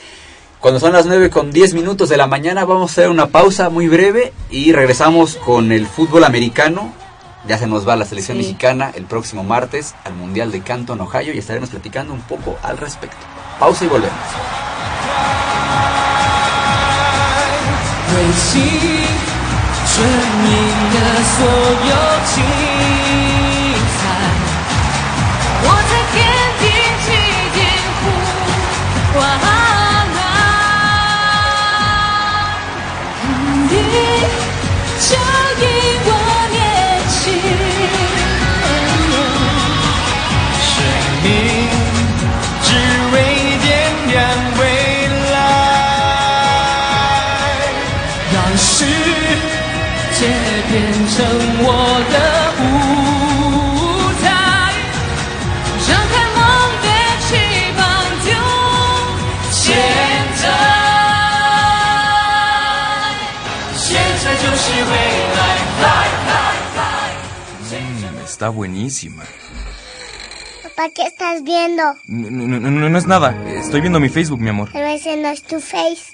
Speaker 3: Cuando son las 9 con 10 minutos de la mañana vamos a hacer una pausa muy breve y regresamos con el fútbol americano. Ya se nos va la selección
Speaker 4: Sí.
Speaker 3: mexicana el próximo martes al Mundial de Canton, Ohio y estaremos platicando un poco al respecto. Pausa y volvemos.
Speaker 2: 会变成我的舞台，
Speaker 1: 张开梦的翅膀，就
Speaker 2: 现在，现在就是未来，来来来。
Speaker 5: Mm, está buenísima.
Speaker 10: Papá, ¿qué estás viendo?
Speaker 5: No, no, no, no es nada. Estoy viendo mi Facebook, mi amor.
Speaker 10: Pero ese no es tu face.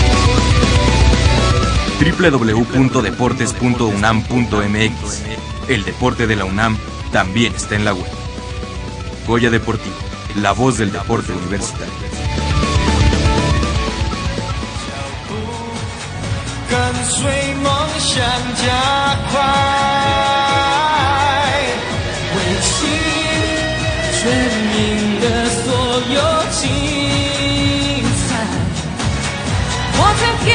Speaker 5: www.deportes.unam.mx El deporte de la UNAM también está en la web. Goya Deportivo, la voz del deporte universitario.
Speaker 2: 跟随梦想加快，为情证明了所有精彩。
Speaker 1: 我在天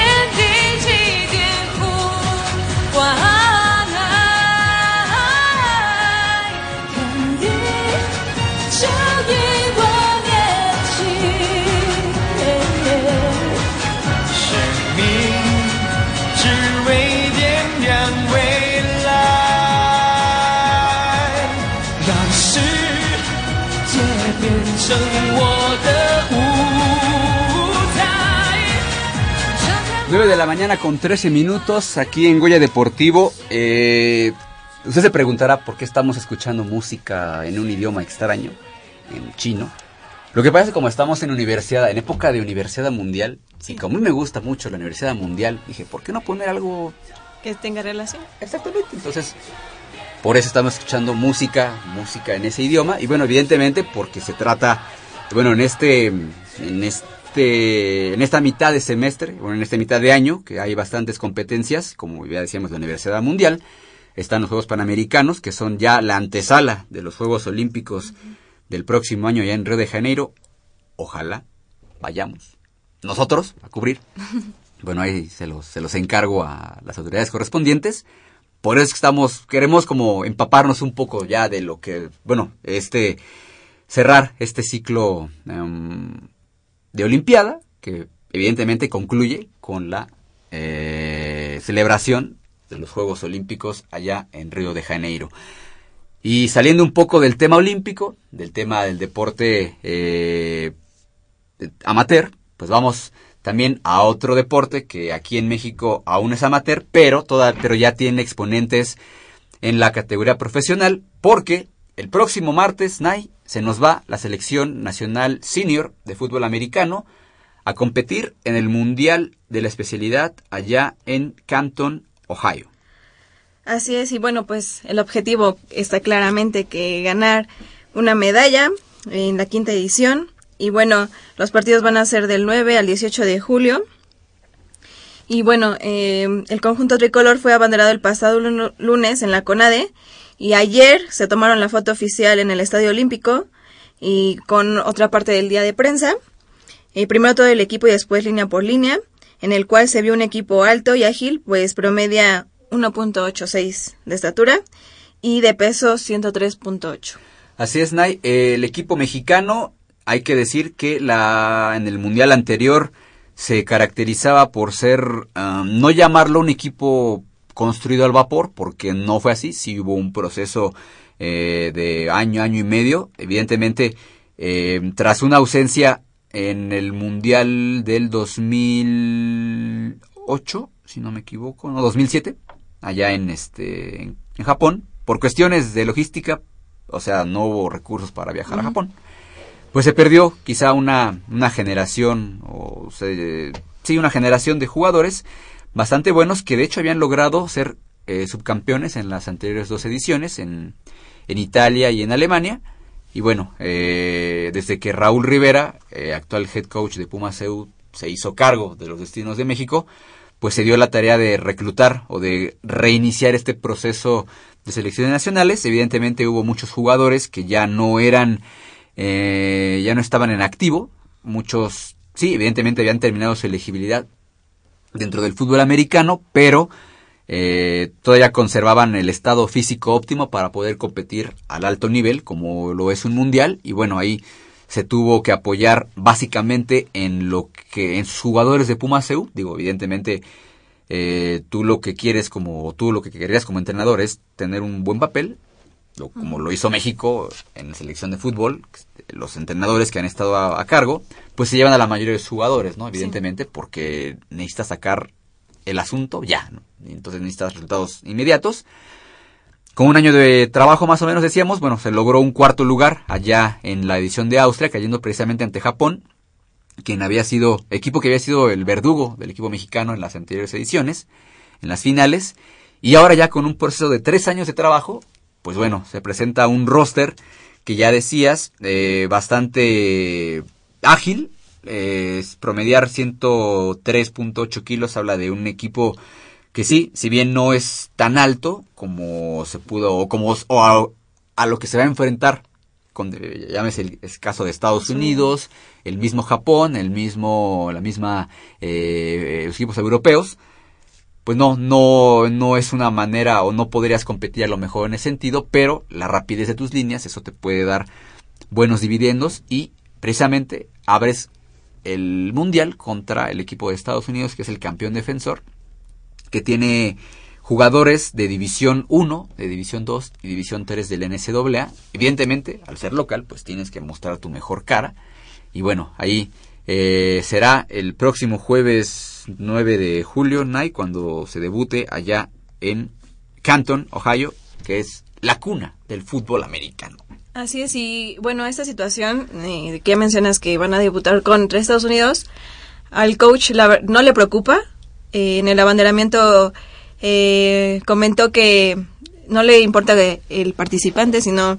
Speaker 3: 9 de la mañana con 13 minutos aquí en Goya Deportivo. Eh, usted se preguntará por qué estamos escuchando música en un idioma extraño, en chino. Lo que pasa es que como estamos en universidad, en época de universidad mundial, y como a mí me gusta mucho la universidad mundial, dije, ¿por qué no poner algo
Speaker 4: Que tenga relación.
Speaker 3: Exactamente. Entonces, por eso estamos escuchando música, música en ese idioma. Y bueno, evidentemente porque se trata, bueno, en este, en este, en esta mitad de semestre, bueno, en esta mitad de año, que hay bastantes competencias, como ya decíamos, de Universidad Mundial, están los Juegos Panamericanos, que son ya la antesala de los Juegos Olímpicos del próximo año ya en Río de Janeiro. Ojalá vayamos nosotros a cubrir. Bueno, ahí se los, se los encargo a las autoridades correspondientes. Por eso estamos, queremos como empaparnos un poco ya de lo que, bueno, este, cerrar este ciclo em, de Olimpiada, que evidentemente concluye con la eh, celebración de los Juegos Olímpicos allá en Río de Janeiro. Y saliendo un poco del tema olímpico, del tema del deporte eh, amateur, pues vamos también a otro deporte que aquí en México aún es amateur, pero, pero ya tiene exponentes en la categoría profesional, porque el próximo martes, Nay, se nos va la selección nacional senior de fútbol americano a competir en el Mundial de la especialidad allá en Canton, Ohio.
Speaker 4: Así es, y bueno, pues el objetivo está claramente que ganar una medalla en la quinta edición. Y bueno, los partidos van a ser del 9 al 18 de julio. Y bueno, eh, el conjunto tricolor fue abanderado el pasado lun- lunes en la CONADE. Y ayer se tomaron la foto oficial en el Estadio Olímpico y con otra parte del día de prensa. Eh, primero todo el equipo y después línea por línea, en el cual se vio un equipo alto y ágil, pues promedia 1.86 de estatura y de peso 103.8.
Speaker 3: Así es, Nay. El equipo mexicano, hay que decir que la en el mundial anterior se caracterizaba por ser, ah, no llamarlo un equipo construido al vapor, porque no fue así. Sí hubo un proceso eh, de año, año y medio. Evidentemente, eh, tras una ausencia en el mundial del 2008, si no me equivoco, no, 2007, allá en este en, en Japón, por cuestiones de logística, o sea, no hubo recursos para viajar a. Japón. Pues se perdió quizá una, una generación, o se- sí, una generación de jugadores bastante buenos que de hecho habían logrado ser eh, subcampeones en las anteriores dos ediciones, en, en Italia y en Alemania. Y bueno, eh, desde que Raúl Rivera, eh, actual head coach de Pumas EU, se hizo cargo de los destinos de México, pues se dio la tarea de reclutar o de reiniciar este proceso de selecciones nacionales. Evidentemente hubo muchos jugadores que ya no eran, eh, ya no estaban en activo. Muchos, sí, evidentemente habían terminado su elegibilidad dentro del fútbol americano, pero eh, todavía conservaban el estado físico óptimo para poder competir al alto nivel, como lo es un mundial. Y bueno, ahí se tuvo que apoyar básicamente en lo que en jugadores de Pumas EU. Digo, evidentemente eh, tú lo que quieres como tú lo que querías como entrenador es tener un buen papel, lo- como lo hizo México en la selección de fútbol. Los entrenadores que han estado a, a cargo, pues se llevan a la mayoría de sus jugadores, ¿no? Evidentemente, porque necesitas sacar el asunto ya, ¿no? Y entonces necesitas resultados inmediatos. Con un año de trabajo más o menos decíamos, bueno, se logró un cuarto lugar allá en la edición de Austria, cayendo precisamente ante Japón, quien había sido, equipo que había sido el verdugo del equipo mexicano en las anteriores ediciones, en las finales, y ahora ya con un proceso de tres años de trabajo, pues bueno, se presenta un roster que ya decías, eh, bastante ágil, eh, promediar 103.8 kilos, habla de un equipo que sí, si bien no es tan alto como se pudo, o como o a, a lo que se va a enfrentar, con, eh, llámese el, el caso de Estados Unidos, el mismo Japón, el mismo, la misma, eh, los equipos europeos, pues no, no, no es una manera o no podrías competir a lo mejor en ese sentido, pero la rapidez de tus líneas, eso te puede dar buenos dividendos y precisamente abres el mundial contra el equipo de Estados Unidos, que es el campeón defensor, que tiene jugadores de División 1, de División 2 y División 3 del NCAA. Evidentemente, al ser local, pues tienes que mostrar tu mejor cara. Y bueno, ahí eh, será el próximo jueves 9 de julio, Night, cuando se debute allá en Canton, Ohio, que es la cuna del fútbol americano.
Speaker 4: Así es, y bueno, esta situación eh, que mencionas que van a debutar contra Estados Unidos, al coach la no le preocupa. Eh, en el abanderamiento eh, comentó que no le importa el participante, sino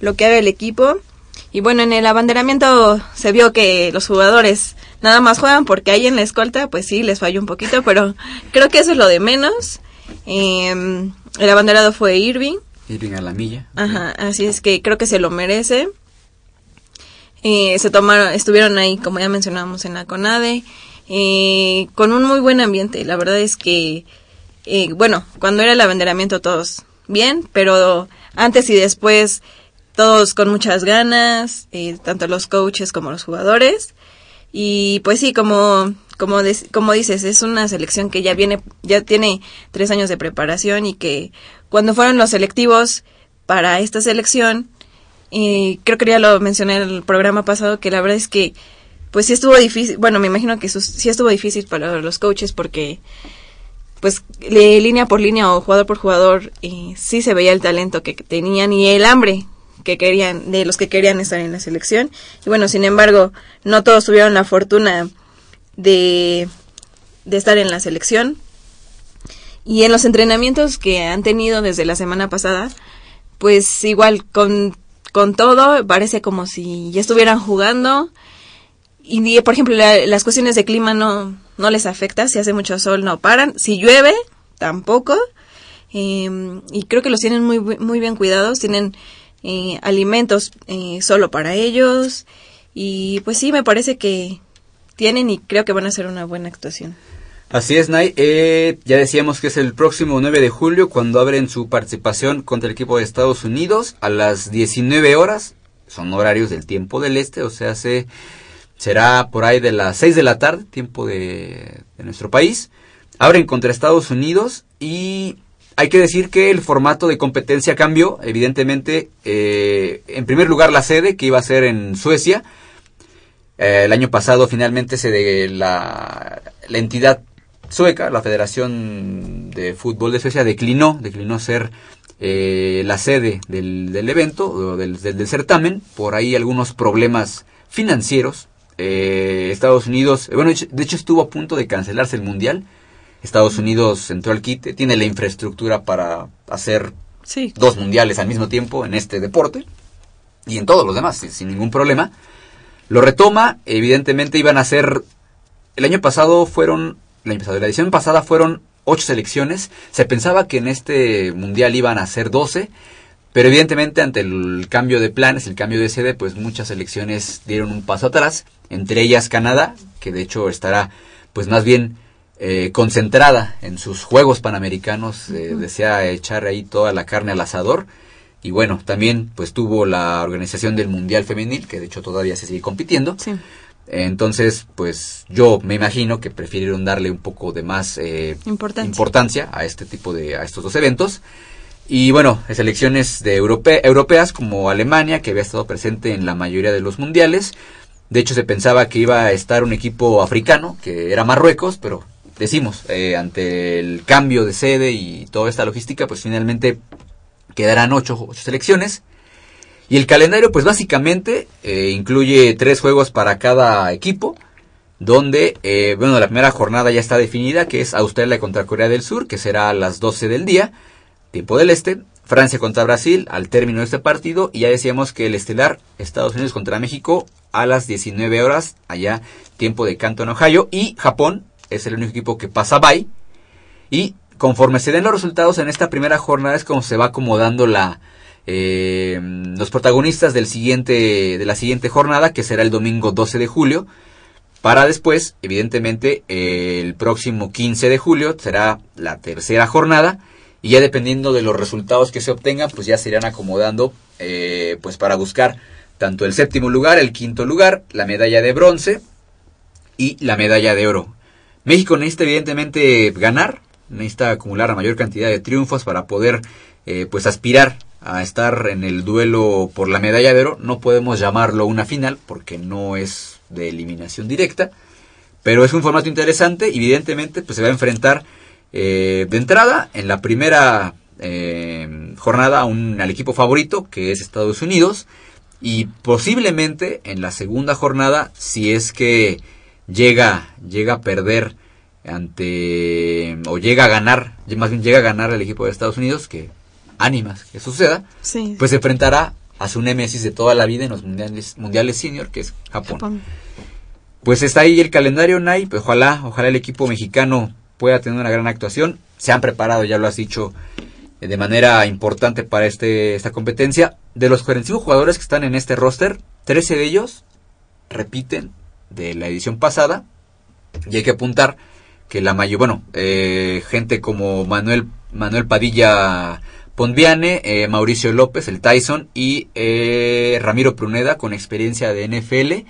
Speaker 4: lo que haga el equipo. Y bueno, en el abanderamiento se vio que los jugadores nada más juegan porque ahí en la escolta, pues sí, les falló un poquito, pero creo que eso es lo de menos. Eh, el abanderado fue Irving.
Speaker 3: Irving a la milla.
Speaker 4: Ajá, así es que creo que se lo merece. Eh, se tomaron, estuvieron ahí, como ya mencionábamos, en la CONADE, eh, con un muy buen ambiente. La verdad es que, eh, bueno, cuando era el abanderamiento todos bien, pero antes y después todos con muchas ganas, eh, tanto los coaches como los jugadores. Y pues sí, como, como, como dices, es una selección que ya viene, ya tiene tres años de preparación y que cuando fueron los selectivos para esta selección, eh, creo que ya lo mencioné en el programa pasado, que la verdad es que pues sí estuvo difícil, bueno, me imagino que sí estuvo difícil para los coaches porque pues línea por línea o jugador por jugador eh, sí se veía el talento que tenían y el hambre que querían de los que querían estar en la selección. Y bueno sin embargo no todos tuvieron la fortuna de de estar en la selección. Y en los entrenamientos que han tenido desde la semana pasada pues igual con con todo parece como si ya estuvieran jugando. Y por ejemplo la- las cuestiones de clima no no les afecta. Si hace mucho sol no paran. Si llueve tampoco. Eh, y creo que los tienen muy muy bien cuidados. Tienen eh, alimentos eh, solo para ellos y pues sí me parece que tienen y creo que van a hacer una buena actuación
Speaker 3: Así es, Nay. Eh, ya decíamos que es el próximo 9 de julio cuando abren su participación contra el equipo de Estados Unidos a las 19 horas. Son horarios del tiempo del este, o sea, se, será por ahí de las 6 de la tarde, tiempo de, de nuestro país. Abren contra Estados Unidos y hay que decir que el formato de competencia cambió, evidentemente. eh, en primer lugar, la sede, que iba a ser en Suecia. Eh, el año pasado finalmente se de la, la entidad sueca, la Federación de Fútbol de Suecia, declinó, declinó ser eh, la sede del, del evento, del, del- del certamen, por ahí algunos problemas financieros. Eh, Estados Unidos, bueno, de hecho estuvo a punto de cancelarse el Mundial. Estados Unidos entró al quite, tiene la infraestructura para hacer
Speaker 4: Sí.
Speaker 3: dos mundiales al mismo tiempo en este deporte y en todos los demás, sin, sin ningún problema. Lo retoma, evidentemente iban a ser, el año pasado fueron, el año pasado, la edición pasada fueron ocho selecciones, se pensaba que en este mundial iban a ser 12, pero evidentemente ante el cambio de planes, el cambio de sede, pues muchas selecciones dieron un paso atrás, entre ellas Canadá, que de hecho estará pues más bien eh, concentrada en sus Juegos Panamericanos, eh, desea echar ahí toda la carne al asador. Y bueno, también pues tuvo la organización del Mundial Femenil, que de hecho todavía se sigue compitiendo. Entonces, pues yo me imagino que prefirieron darle un poco de más eh,
Speaker 4: Importancia.
Speaker 3: importancia a este tipo de, a estos dos eventos. Y bueno, selecciones de europe- europeas como Alemania, que había estado presente en la mayoría de los mundiales. De hecho, se pensaba que iba a estar un equipo africano, que era Marruecos, pero decimos, eh, ante el cambio de sede y toda esta logística, pues finalmente quedarán ocho, selecciones. Y el calendario, pues básicamente eh, incluye tres juegos para cada equipo, donde, eh, bueno, la primera jornada ya está definida, que es Australia contra Corea del Sur, que será a las 12 del día, tiempo del este, Francia contra Brasil al término de este partido, y ya decíamos que el estelar, Estados Unidos contra México, a las 19 horas, allá, tiempo de Canton, Ohio, y Japón es el único equipo que pasa bye, y conforme se den los resultados en esta primera jornada es como se va acomodando la eh, los protagonistas del siguiente de la siguiente jornada que será el domingo 12 de julio para después evidentemente el próximo 15 de julio será la tercera jornada y ya dependiendo de los resultados que se obtengan pues ya se irán acomodando eh, pues para buscar tanto el séptimo lugar el quinto lugar la medalla de bronce y la medalla de oro México necesita evidentemente ganar necesita acumular la mayor cantidad de triunfos para poder eh, pues aspirar a estar en el duelo por la medalla de oro. No podemos llamarlo una final porque no es de eliminación directa, pero es un formato interesante evidentemente pues se va a enfrentar eh, de entrada en la primera eh, jornada a un, al equipo favorito que es Estados Unidos y posiblemente en la segunda jornada si es que llega llega a perder ante o llega a ganar más bien llega a ganar el equipo de Estados Unidos que ánimas que suceda
Speaker 4: Sí.
Speaker 3: pues se enfrentará a su némesis de toda la vida en los mundiales mundiales senior que es Japón,
Speaker 4: Japón.
Speaker 3: pues está ahí el calendario Nay pues ojalá ojalá el equipo mexicano pueda tener una gran actuación se han preparado ya lo has dicho eh, de manera importante para este esta competencia de los 45 jugadores que están en este roster 13 de ellos repiten de la edición pasada y hay que apuntar que la mayor, bueno, eh, gente como Manuel, Manuel Padilla Ponviane, eh, Mauricio López, el Tyson y eh, Ramiro Pruneda con experiencia de NFL,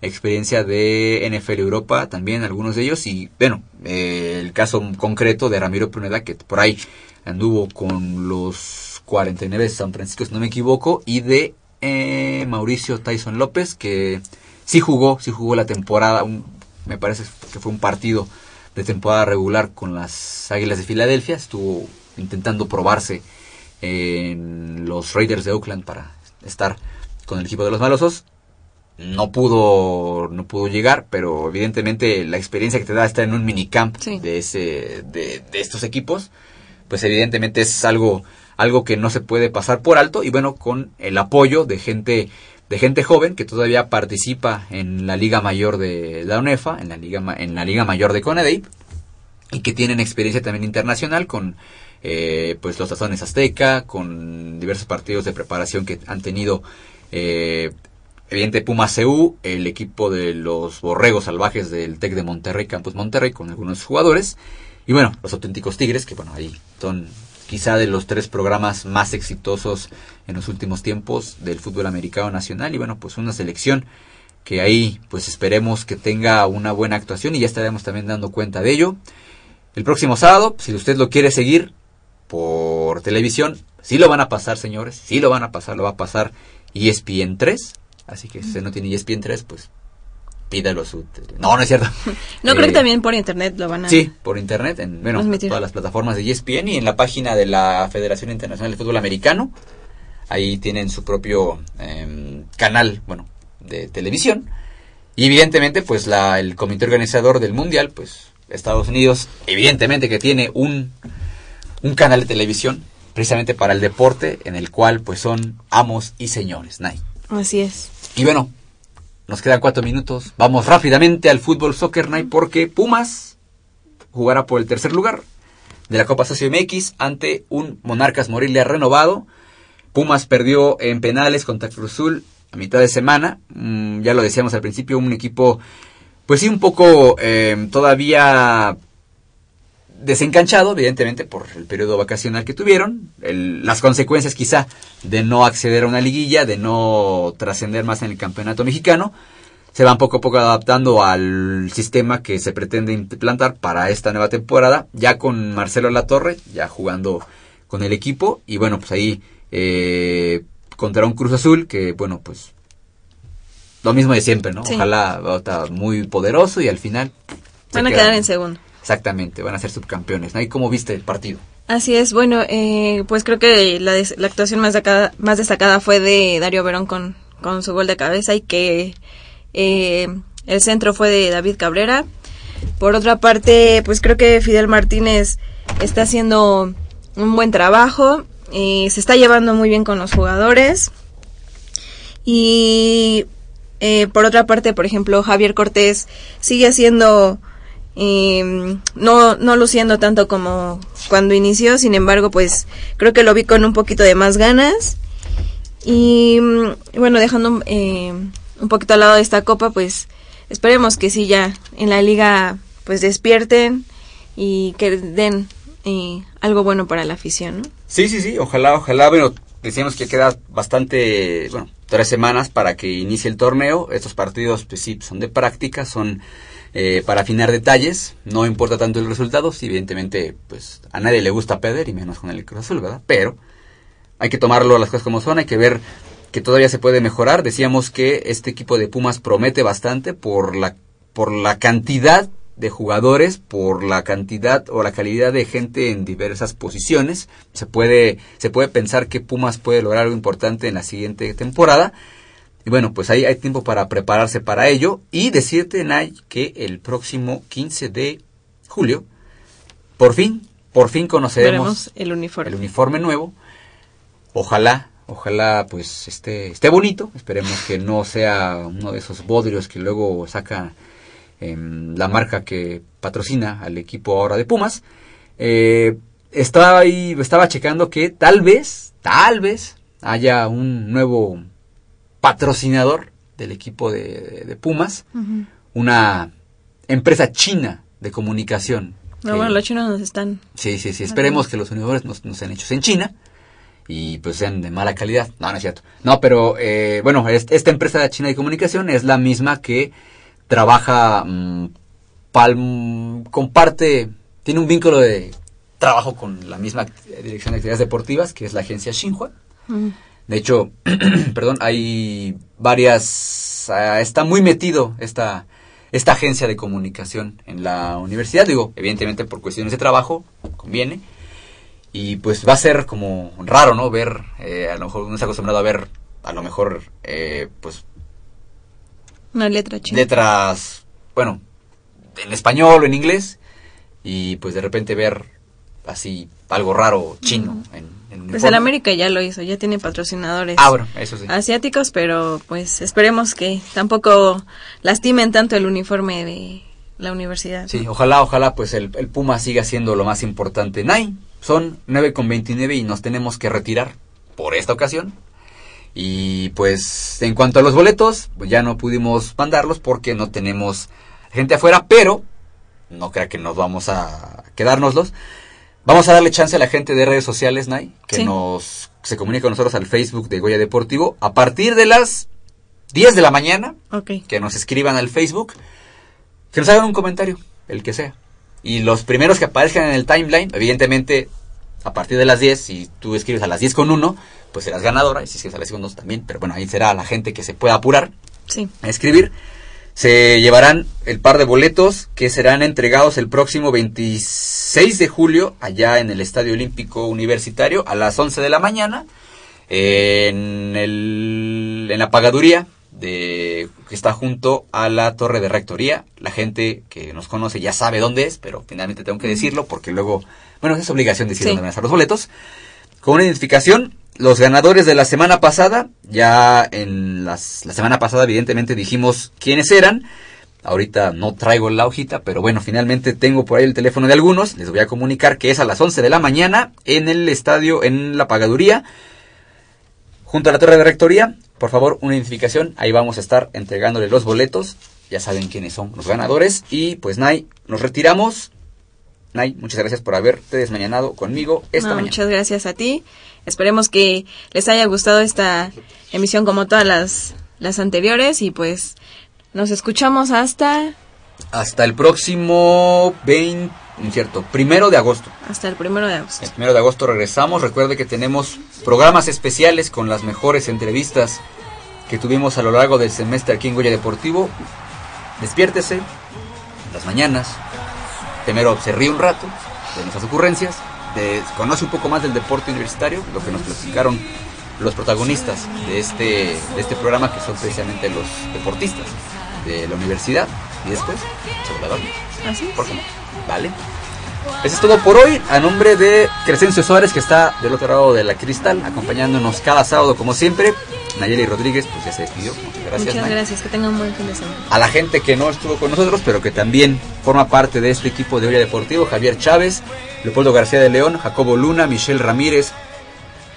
Speaker 3: experiencia de NFL Europa también, algunos de ellos, y bueno, eh, el caso concreto de Ramiro Pruneda que por ahí anduvo con los 49 de San Francisco, si no me equivoco, y de eh, Mauricio Tyson López que sí jugó, sí jugó la temporada, un- me parece que fue un partido de temporada regular con las Águilas de Filadelfia, estuvo intentando probarse en los Raiders de Oakland para estar con el equipo de los malosos. No pudo, no pudo llegar, pero evidentemente la experiencia que te da estar en un minicamp de ese, de, de estos equipos, pues evidentemente es algo, algo que no se puede pasar por alto y bueno, con el apoyo de gente, de gente joven que todavía participa en la Liga Mayor de la UNEFA, en la Liga, en la Liga Mayor de CONADEIP y que tienen experiencia también internacional con eh, pues los tazones azteca con diversos partidos de preparación que han tenido eh, evidente Puma CU el equipo de los borregos salvajes del Tec de Monterrey Campus Monterrey con algunos jugadores y bueno los auténticos tigres que bueno ahí son quizá de los tres programas más exitosos en los últimos tiempos del fútbol americano nacional y bueno pues una selección que ahí pues esperemos que tenga una buena actuación y ya estaremos también dando cuenta de ello. El próximo sábado, si usted lo quiere seguir por televisión, sí lo van a pasar, señores, sí lo van a pasar, lo va a pasar E ESPN 3, así que si usted no tiene E ESPN 3, pues pídalo su... No, no es cierto.
Speaker 4: No, creo
Speaker 3: Eh,
Speaker 4: que también por internet lo van a...
Speaker 3: Sí, por internet, en bueno, todas las plataformas de ESPN y en la página de la Federación Internacional de Fútbol Americano. Ahí tienen su propio em, canal, bueno, de televisión. Y evidentemente, pues la, el comité organizador del Mundial, pues Estados Unidos, evidentemente que tiene un, un canal de televisión precisamente para el deporte, en el cual pues son amos y señores, Nay.
Speaker 4: Así es.
Speaker 3: Y bueno, nos quedan cuatro minutos. Vamos rápidamente al fútbol soccer night porque Pumas jugará por el tercer lugar de la Copa Socio MX ante un Monarcas Morelia renovado. Pumas perdió en penales contra Cruz Azul a mitad de semana. Mm, ya lo decíamos al principio, un equipo, pues sí, un poco eh, todavía desencanchado, evidentemente, por el periodo vacacional que tuvieron, el- las consecuencias quizá de no acceder a una liguilla, de no trascender más en el campeonato mexicano, se van poco a poco adaptando al sistema que se pretende implantar para esta nueva temporada, ya con Marcelo Latorre, ya jugando con el equipo, y bueno, pues ahí eh, contra un Cruz Azul que, bueno, pues lo mismo de siempre, ¿no?
Speaker 4: Sí.
Speaker 3: Ojalá va a estar muy poderoso y al final...
Speaker 4: Van a quedar en segundo.
Speaker 3: Exactamente, van a ser subcampeones. ¿Y cómo viste el partido?
Speaker 4: Así es, bueno, eh, pues creo que la, des- la actuación más destacada, más destacada fue de Darío Verón con, con su gol de cabeza y que eh, el centro fue de David Cabrera. Por otra parte, pues creo que Fidel Martínez está haciendo un buen trabajo, eh, se está llevando muy bien con los jugadores y eh, por otra parte, por ejemplo, Javier Cortés sigue haciendo eh, no, no luciendo tanto como cuando inició, sin embargo, pues creo que lo vi con un poquito de más ganas. Y mm, bueno, dejando eh, un poquito al lado de esta copa, pues esperemos que sí ya en la liga pues despierten y que den eh, algo bueno para la afición, ¿no?
Speaker 3: Sí, sí, sí, ojalá, ojalá. Bueno, decíamos que queda bastante, bueno, tres semanas para que inicie el torneo. Estos partidos, pues sí, son de práctica, son eh, para afinar detalles. No importa tanto el resultado, si evidentemente pues a nadie le gusta perder y menos con el Cruz Azul, ¿verdad? Pero hay que tomarlo las cosas como son, hay que ver que todavía se puede mejorar. Decíamos que este equipo de Pumas promete bastante por la por la cantidad de jugadores, por la cantidad o la calidad de gente en diversas posiciones. Se puede se puede pensar que Pumas puede lograr algo importante en la siguiente temporada. Y bueno, pues ahí hay tiempo para prepararse para ello y decirte, Nay, que el próximo 15 de julio, por fin, por fin conoceremos
Speaker 4: Veremos el uniforme.
Speaker 3: el uniforme nuevo. Ojalá, ojalá pues esté, esté bonito. Esperemos que no sea uno de esos bodrios que luego saca em, la marca que patrocina al equipo ahora de Pumas. Eh, estaba ahí, estaba checando que tal vez, tal vez haya un nuevo patrocinador del equipo de, de Pumas, una empresa china de comunicación.
Speaker 4: No,
Speaker 3: que-
Speaker 4: bueno, los chinos nos están...
Speaker 3: Sí, sí, sí. Esperemos que los uniformes no, no sean hechos en China y pues sean de mala calidad. No, no es cierto. No, pero eh, bueno, es- esta empresa china de comunicación es la misma que trabaja, mm, pal- comparte, tiene un vínculo de trabajo con la misma dirección de actividades deportivas, que es la agencia Xinhua.
Speaker 4: Mm.
Speaker 3: De hecho, perdón, hay varias, ah, está muy metido esta, esta agencia de comunicación en la universidad, digo, evidentemente por cuestiones de trabajo, conviene, y pues va a ser como raro, ¿no? Ver, eh, a lo mejor uno está acostumbrado a ver, a lo mejor, eh, pues
Speaker 4: Una letra china.
Speaker 3: letras, bueno, en español o en inglés, y pues de repente ver así algo raro chino en, en
Speaker 4: Pues el América ya lo hizo, ya tiene patrocinadores
Speaker 3: Ah, bueno, eso sí.
Speaker 4: asiáticos, pero pues esperemos que tampoco lastimen tanto el uniforme de la universidad.
Speaker 3: Sí, ojalá, ojalá pues el, el Puma siga siendo lo más importante. Nay, son 9 con 29 y nos tenemos que retirar por esta ocasión. Y pues en cuanto a los boletos, pues ya no pudimos mandarlos porque no tenemos gente afuera, pero no crea que nos vamos a quedárnoslos. Vamos a darle chance a la gente de redes sociales, Nay, que
Speaker 4: Sí.
Speaker 3: nos se comunique con nosotros al Facebook de Goya Deportivo a partir de las 10 de la mañana que nos escriban al Facebook, que nos hagan un comentario, el que sea. Y los primeros que aparezcan en el timeline, evidentemente, a partir de las 10, si tú escribes a las 10 con 1, pues serás ganadora, y si escribes a las 10 con 2 también, pero bueno, ahí será la gente que se pueda apurar
Speaker 4: Sí.
Speaker 3: a escribir. Se llevarán el par de boletos que serán entregados el próximo 26 de julio allá en el Estadio Olímpico Universitario a las 11 de la mañana en, el, en la pagaduría de, que está junto a la torre de rectoría. La gente que nos conoce ya sabe dónde es, pero finalmente tengo que decirlo porque luego, bueno, es obligación decir
Speaker 4: Sí.
Speaker 3: dónde van a estar los boletos. Con una identificación, los ganadores de la semana pasada, ya en las, la semana pasada evidentemente dijimos quiénes eran. Ahorita no traigo la hojita, pero bueno, finalmente tengo por ahí el teléfono de algunos. Les voy a comunicar que es a las 11 de la mañana en el estadio, en la pagaduría, junto a la torre de rectoría. Por favor, una identificación. Ahí vamos a estar entregándole los boletos. Ya saben quiénes son los ganadores. Y pues, Nay, nos retiramos. Nay, muchas gracias por haberte desmañanado conmigo esta
Speaker 4: No,
Speaker 3: mañana.
Speaker 4: muchas gracias a ti. Esperemos que les haya gustado esta emisión como todas las, las anteriores y pues nos escuchamos hasta,
Speaker 3: Hasta el próximo 20, cierto, primero de agosto.
Speaker 4: hasta el primero de agosto.
Speaker 3: El primero de agosto regresamos. Recuerde que tenemos programas especiales con las mejores entrevistas que tuvimos a lo largo del semestre aquí en Goya Deportivo. Despiértese las mañanas. Primero se ríe un rato de nuestras ocurrencias. de- conoce un poco más del deporte universitario, lo que nos platicaron los protagonistas de este, de este programa, que son precisamente los deportistas de la universidad. Y después se vuelve a dormir.
Speaker 4: Así es.
Speaker 3: ¿Por qué no? ¿Vale? Eso es todo por hoy. A nombre de Crescencio Suárez, que está del otro lado de la cristal, acompañándonos cada sábado como siempre. Nayeli Rodríguez, pues ya se despidió. Muchas gracias,
Speaker 4: Muchas
Speaker 3: Nay.
Speaker 4: gracias, que tengan un buen fin de semana.
Speaker 3: A la gente que no estuvo con nosotros, pero que también forma parte de este equipo de Olla Deportivo, Javier Chávez, Leopoldo García de León, Jacobo Luna, Michelle Ramírez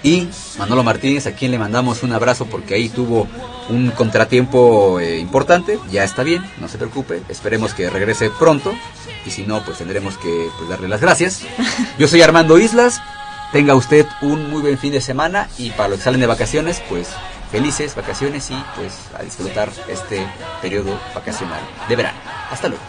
Speaker 3: y Manolo Martínez, a quien le mandamos un abrazo porque ahí tuvo un contratiempo eh, importante. Ya está bien, no se preocupe, esperemos que regrese pronto y si no, pues tendremos que pues, darle las gracias. Yo soy Armando Islas, tenga usted un muy buen fin de semana y para los que salen de vacaciones, pues felices vacaciones y pues a disfrutar este periodo vacacional de verano. Hasta luego.